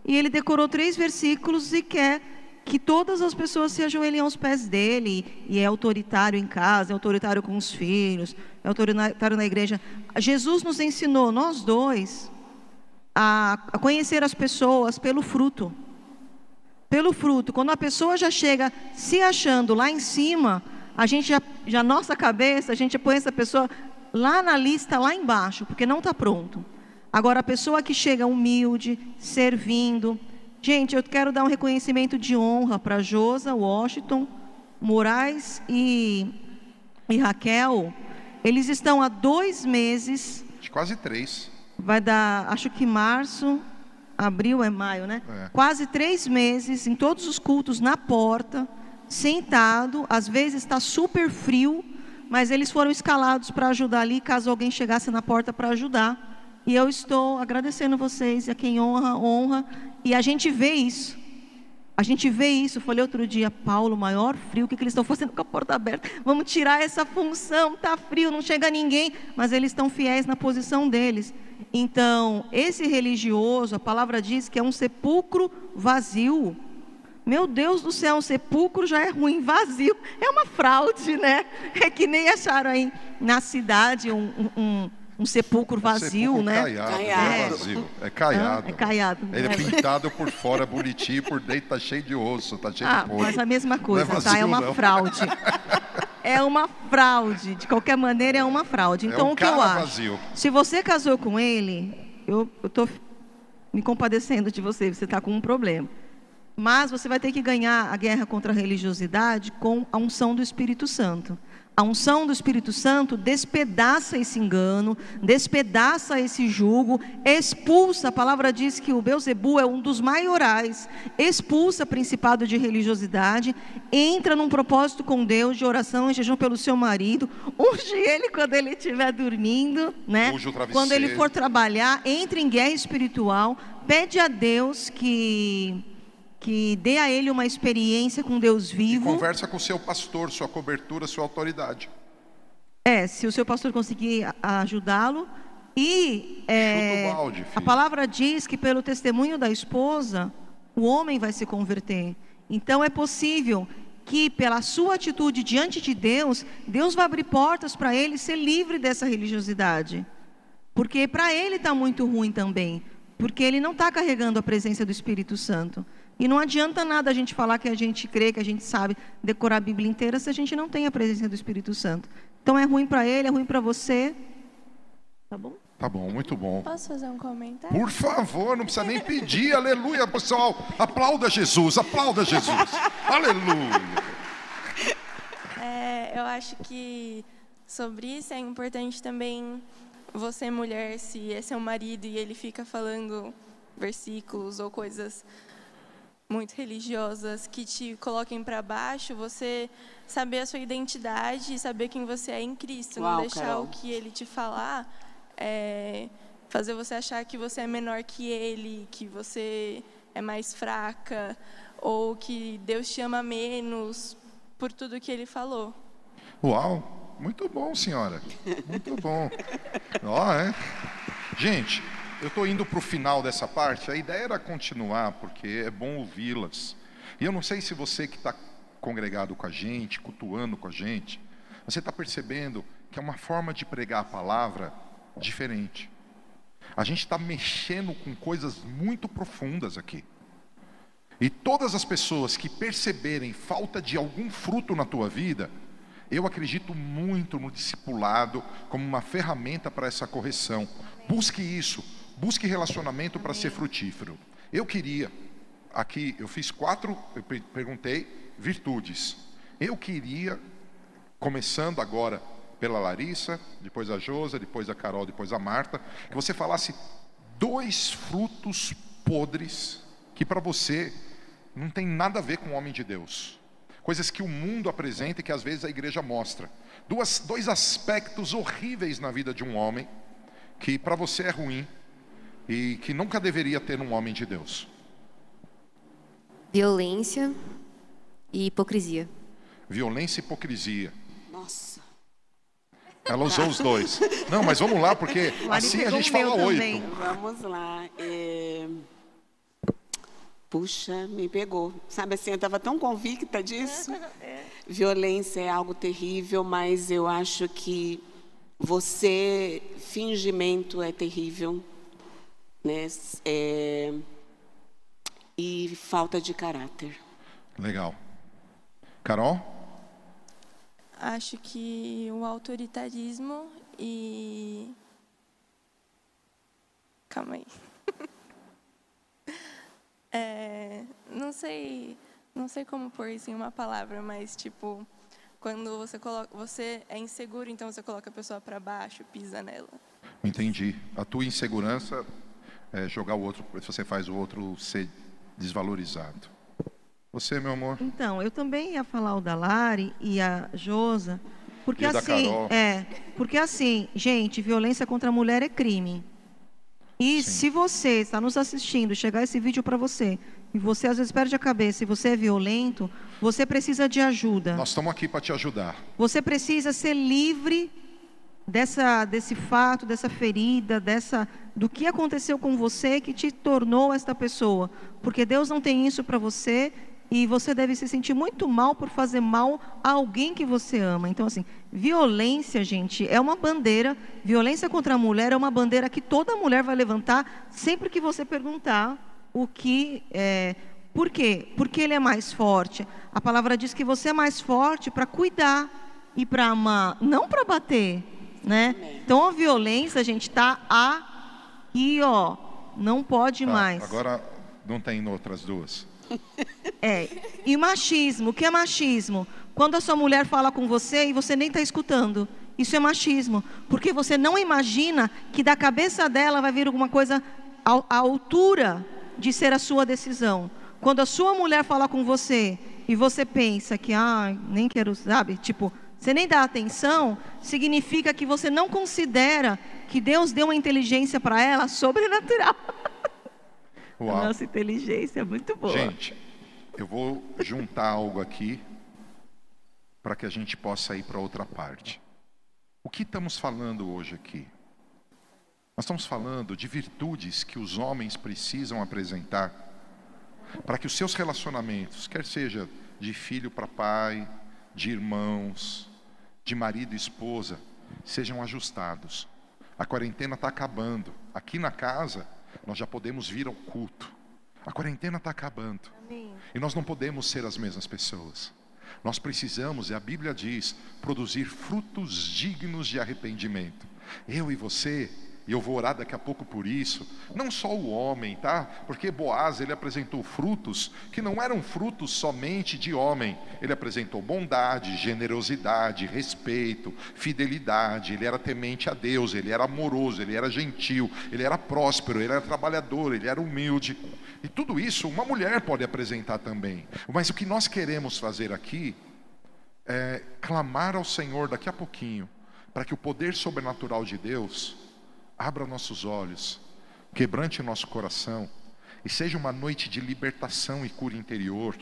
Speaker 7: e ele decorou três versículos e quer que todas as pessoas se ajoelhem aos pés dele, e é autoritário em casa, é autoritário com os filhos, é autoritário na igreja. Jesus nos ensinou, nós dois, a, conhecer as pessoas pelo fruto. Pelo fruto. Quando a pessoa já chega se achando lá em cima, a gente já, já nossa cabeça, a gente põe essa pessoa lá na lista, lá embaixo, porque não está pronto. Agora, a pessoa que chega humilde, servindo. Gente, eu quero dar um reconhecimento de honra para Josa, Washington, Moraes e, e Raquel. Eles estão há dois meses.
Speaker 1: De quase três.
Speaker 7: Vai dar, acho que março, abril é maio, né?
Speaker 1: É.
Speaker 7: Quase três meses em todos os cultos na porta, sentado. Às vezes está super frio, mas eles foram escalados para ajudar ali, caso alguém chegasse na porta para ajudar. E eu estou agradecendo vocês, a quem honra, honra. E a gente vê isso. A gente vê isso. Falei outro dia, Paulo, maior frio, o que, que eles estão fazendo com a porta aberta? Vamos tirar essa função, tá frio, não chega ninguém. Mas eles estão fiéis na posição deles. Então, esse religioso, a palavra diz que é um sepulcro vazio. Meu Deus do céu, um sepulcro já é ruim, vazio. É uma fraude, né? É que nem acharam aí na cidade um, um, um sepulcro vazio,
Speaker 1: sepulcro
Speaker 7: né?
Speaker 1: Caiado, não é vazio. É caiado.
Speaker 7: Ah, é caiado.
Speaker 1: Ele é
Speaker 7: né?
Speaker 1: pintado por fora bonitinho, por dentro tá cheio de osso, tá cheio
Speaker 7: Ah,
Speaker 1: de podre.
Speaker 7: mas a mesma coisa,
Speaker 1: Não é
Speaker 7: tá? É
Speaker 1: vazio,
Speaker 7: uma
Speaker 1: não.
Speaker 7: fraude. É uma fraude. De qualquer maneira, é uma fraude.
Speaker 1: É
Speaker 7: Então,
Speaker 1: um
Speaker 7: o que eu
Speaker 1: cara
Speaker 7: acho?
Speaker 1: vazio.
Speaker 7: Se você casou com ele, eu estou me compadecendo de você, você está com um problema. Mas você vai ter que ganhar a guerra contra a religiosidade com a unção do Espírito Santo. A unção do Espírito Santo despedaça esse engano, despedaça esse jugo, expulsa, a palavra diz que o Beuzebu é um dos maiorais, expulsa principado de religiosidade, entra num propósito com Deus de oração e jejum pelo seu marido, unge ele quando ele estiver dormindo, né? Quando ele for trabalhar, entra em guerra espiritual, pede a Deus que que dê a ele uma experiência com Deus vivo.
Speaker 1: Conversa com o seu pastor, sua cobertura, sua autoridade.
Speaker 7: É, se o seu pastor conseguir ajudá-lo. E é,
Speaker 1: balde,
Speaker 7: a palavra diz que pelo testemunho da esposa, o homem vai se converter. Então é possível que pela sua atitude diante de Deus, Deus vai abrir portas para ele ser livre dessa religiosidade. Porque para ele está muito ruim também. Porque ele não está carregando a presença do Espírito Santo. E não adianta nada a gente falar que a gente crê, que a gente sabe decorar a Bíblia inteira, se a gente não tem a presença do Espírito Santo. Então é ruim para ele, é ruim para você. Tá bom?
Speaker 1: Tá bom, muito bom.
Speaker 8: Posso fazer um comentário?
Speaker 1: Por favor, não precisa nem pedir. Aleluia, pessoal. Aplauda Jesus, aplauda Jesus. Aleluia.
Speaker 8: É, eu acho que sobre isso é importante também você, mulher, se é seu marido e ele fica falando versículos ou coisas muito religiosas que te coloquem para baixo, você saber a sua identidade e saber quem você é em Cristo,
Speaker 9: Uau,
Speaker 8: não deixar
Speaker 9: Carol.
Speaker 8: o que ele te falar é, fazer você achar que você é menor que ele, que você é mais fraca ou que Deus te ama menos por tudo que ele falou.
Speaker 1: Uau, muito bom, senhora. Muito bom. Ó, é. Gente, eu estou indo para o final dessa parte. A ideia era continuar, porque é bom ouvi-las. E eu não sei se você que está congregado com a gente, cultuando com a gente, você está percebendo que é uma forma de pregar a palavra diferente. A gente está mexendo com coisas muito profundas aqui. E todas as pessoas que perceberem falta de algum fruto na tua vida, eu acredito muito no discipulado como uma ferramenta para essa correção. Busque isso, busque relacionamento para ser frutífero. Eu queria, aqui eu fiz quatro, eu perguntei, virtudes. Eu queria, começando agora pela Larissa, depois a Josa, depois a Carol, depois a Marta, que você falasse dois frutos podres que para você não tem nada a ver com o homem de Deus. Coisas que o mundo apresenta e que às vezes a igreja mostra. Duas, dois aspectos horríveis na vida de um homem que para você é ruim e que nunca deveria ter um homem de Deus.
Speaker 11: Violência e hipocrisia.
Speaker 1: Violência e hipocrisia.
Speaker 9: Nossa.
Speaker 1: Ela usou os dois. Não, mas vamos lá, porque assim a gente fala oito.
Speaker 9: Vamos lá. É... Puxa, me pegou. Sabe assim, eu estava tão convicta disso. É. Violência é algo terrível, mas eu acho que você fingimento é terrível, né? É... E falta de caráter.
Speaker 1: Legal. Carol?
Speaker 8: Acho que o autoritarismo e calma aí. É, não sei, não sei como pôr isso em uma palavra, mas tipo, quando você coloca, você é inseguro, então você coloca a pessoa para baixo, pisa nela.
Speaker 1: Entendi. A tua insegurança é jogar o outro, você faz o outro ser desvalorizado. Você, meu amor?
Speaker 7: Então, eu também ia falar o da Lari e a Josa, porque assim, é, porque assim, gente, violência contra a mulher é crime. E Sim. se você está nos assistindo, chegar esse vídeo para você, e você às vezes perde a cabeça e você é violento, você precisa de ajuda.
Speaker 1: Nós estamos aqui para te ajudar.
Speaker 7: Você precisa ser livre dessa, desse fato, dessa ferida, dessa, do que aconteceu com você que te tornou esta pessoa. Porque Deus não tem isso para você e você deve se sentir muito mal por fazer mal a alguém que você ama. Então, assim, violência, gente, é uma bandeira. Violência contra a mulher é uma bandeira que toda mulher vai levantar sempre que você perguntar o que. É, por quê? Porque ele é mais forte. A palavra diz que você é mais forte para cuidar e para amar, não para bater, né? Então a violência, gente, está aqui, ó, não pode
Speaker 1: tá,
Speaker 7: mais.
Speaker 1: Agora não tem outras duas.
Speaker 7: É. E machismo, o que é machismo? Quando a sua mulher fala com você e você nem está escutando. Isso é machismo. Porque você não imagina que da cabeça dela vai vir alguma coisa à altura de ser a sua decisão. Quando a sua mulher fala com você e você pensa que, ah, nem quero, sabe? Tipo, você nem dá atenção, significa que você não considera que Deus deu uma inteligência para ela sobrenatural. Uau. A nossa inteligência é muito boa.
Speaker 1: Gente, eu vou juntar algo aqui para que a gente possa ir para outra parte. O que estamos falando hoje aqui? Nós estamos falando de virtudes que os homens precisam apresentar para que os seus relacionamentos, quer seja de filho para pai, de irmãos, de marido e esposa, sejam ajustados. A quarentena está acabando. Aqui na casa, nós já podemos vir ao culto. A quarentena está acabando. Amém. E nós não podemos ser as mesmas pessoas. Nós precisamos, e a Bíblia diz, produzir frutos dignos de arrependimento. Eu e você e eu vou orar daqui a pouco por isso. Não só o homem, tá? Porque Boaz ele apresentou frutos que não eram frutos somente de homem. Ele apresentou bondade, generosidade, respeito, fidelidade. Ele era temente a Deus, ele era amoroso, ele era gentil, ele era próspero, ele era trabalhador, ele era humilde. E tudo isso uma mulher pode apresentar também. Mas o que nós queremos fazer aqui é clamar ao Senhor daqui a pouquinho para que o poder sobrenatural de Deus abra nossos olhos, quebrante nosso coração e seja uma noite de libertação e cura interior,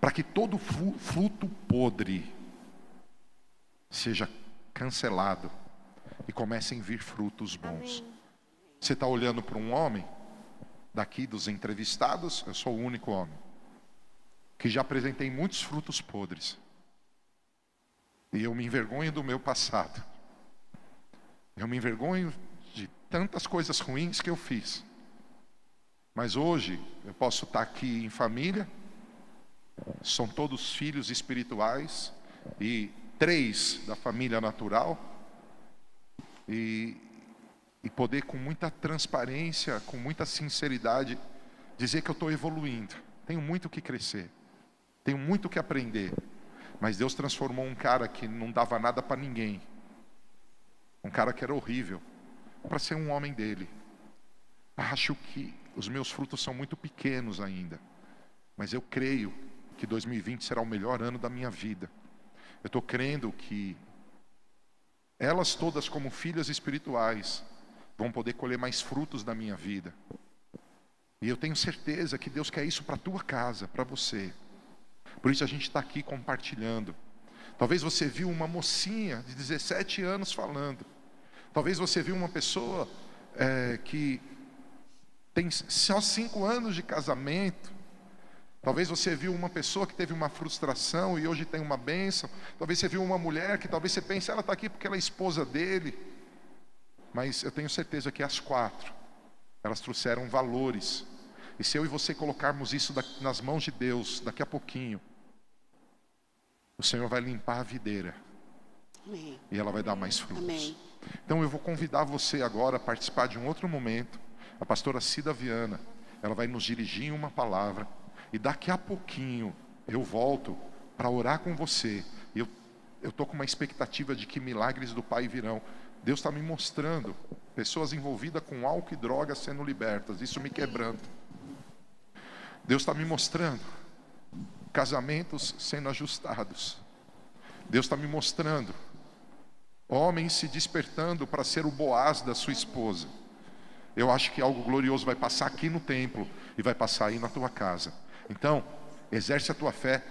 Speaker 1: para que todo fruto podre seja cancelado e comecem a vir frutos bons. Amém. Você está olhando para um homem, daqui dos entrevistados, eu sou o único homem, que já apresentei muitos frutos podres. E eu me envergonho do meu passado. Eu me envergonho tantas coisas ruins que eu fiz. Mas hoje eu posso estar aqui em família, São todos filhos espirituais e três da família natural. E, e poder com muita transparência, com muita sinceridade, dizer que eu estou evoluindo. Tenho muito que crescer, tenho muito que aprender. Mas Deus transformou um cara que não dava nada para ninguém, um cara que era horrível, para ser um homem dele. Acho que os meus frutos são muito pequenos ainda, mas eu creio que 2020 será o melhor ano da minha vida. Eu estou crendo que elas todas, como filhas espirituais, vão poder colher mais frutos da minha vida. E eu tenho certeza que Deus quer isso para a tua casa, para você. Por isso a gente está aqui compartilhando. Talvez você viu uma mocinha de 17 anos falando. Talvez você viu uma pessoa é, que tem só cinco anos de casamento. Talvez você viu uma pessoa que teve uma frustração e hoje tem uma bênção. Talvez você viu uma mulher que talvez você pense, ela está aqui porque ela é esposa dele. Mas eu tenho certeza que as quatro, elas trouxeram valores. E se eu e você colocarmos isso nas mãos de Deus, daqui a pouquinho, o Senhor vai limpar a videira. Amém. E ela vai dar mais frutos. Amém. Então eu vou convidar você agora a participar de um outro momento. A pastora Cida Viana, ela vai nos dirigir em uma palavra. E daqui a pouquinho eu volto para orar com você. Eu estou com uma expectativa de que milagres do Pai virão. Deus está me mostrando pessoas envolvidas com álcool e drogas sendo libertas. Isso me quebranta. Deus está me mostrando casamentos sendo ajustados. Deus está me mostrando homens se despertando para ser o Boaz da sua esposa. Eu acho que algo glorioso vai passar aqui no templo e vai passar aí na tua casa. Então, exerce a tua fé,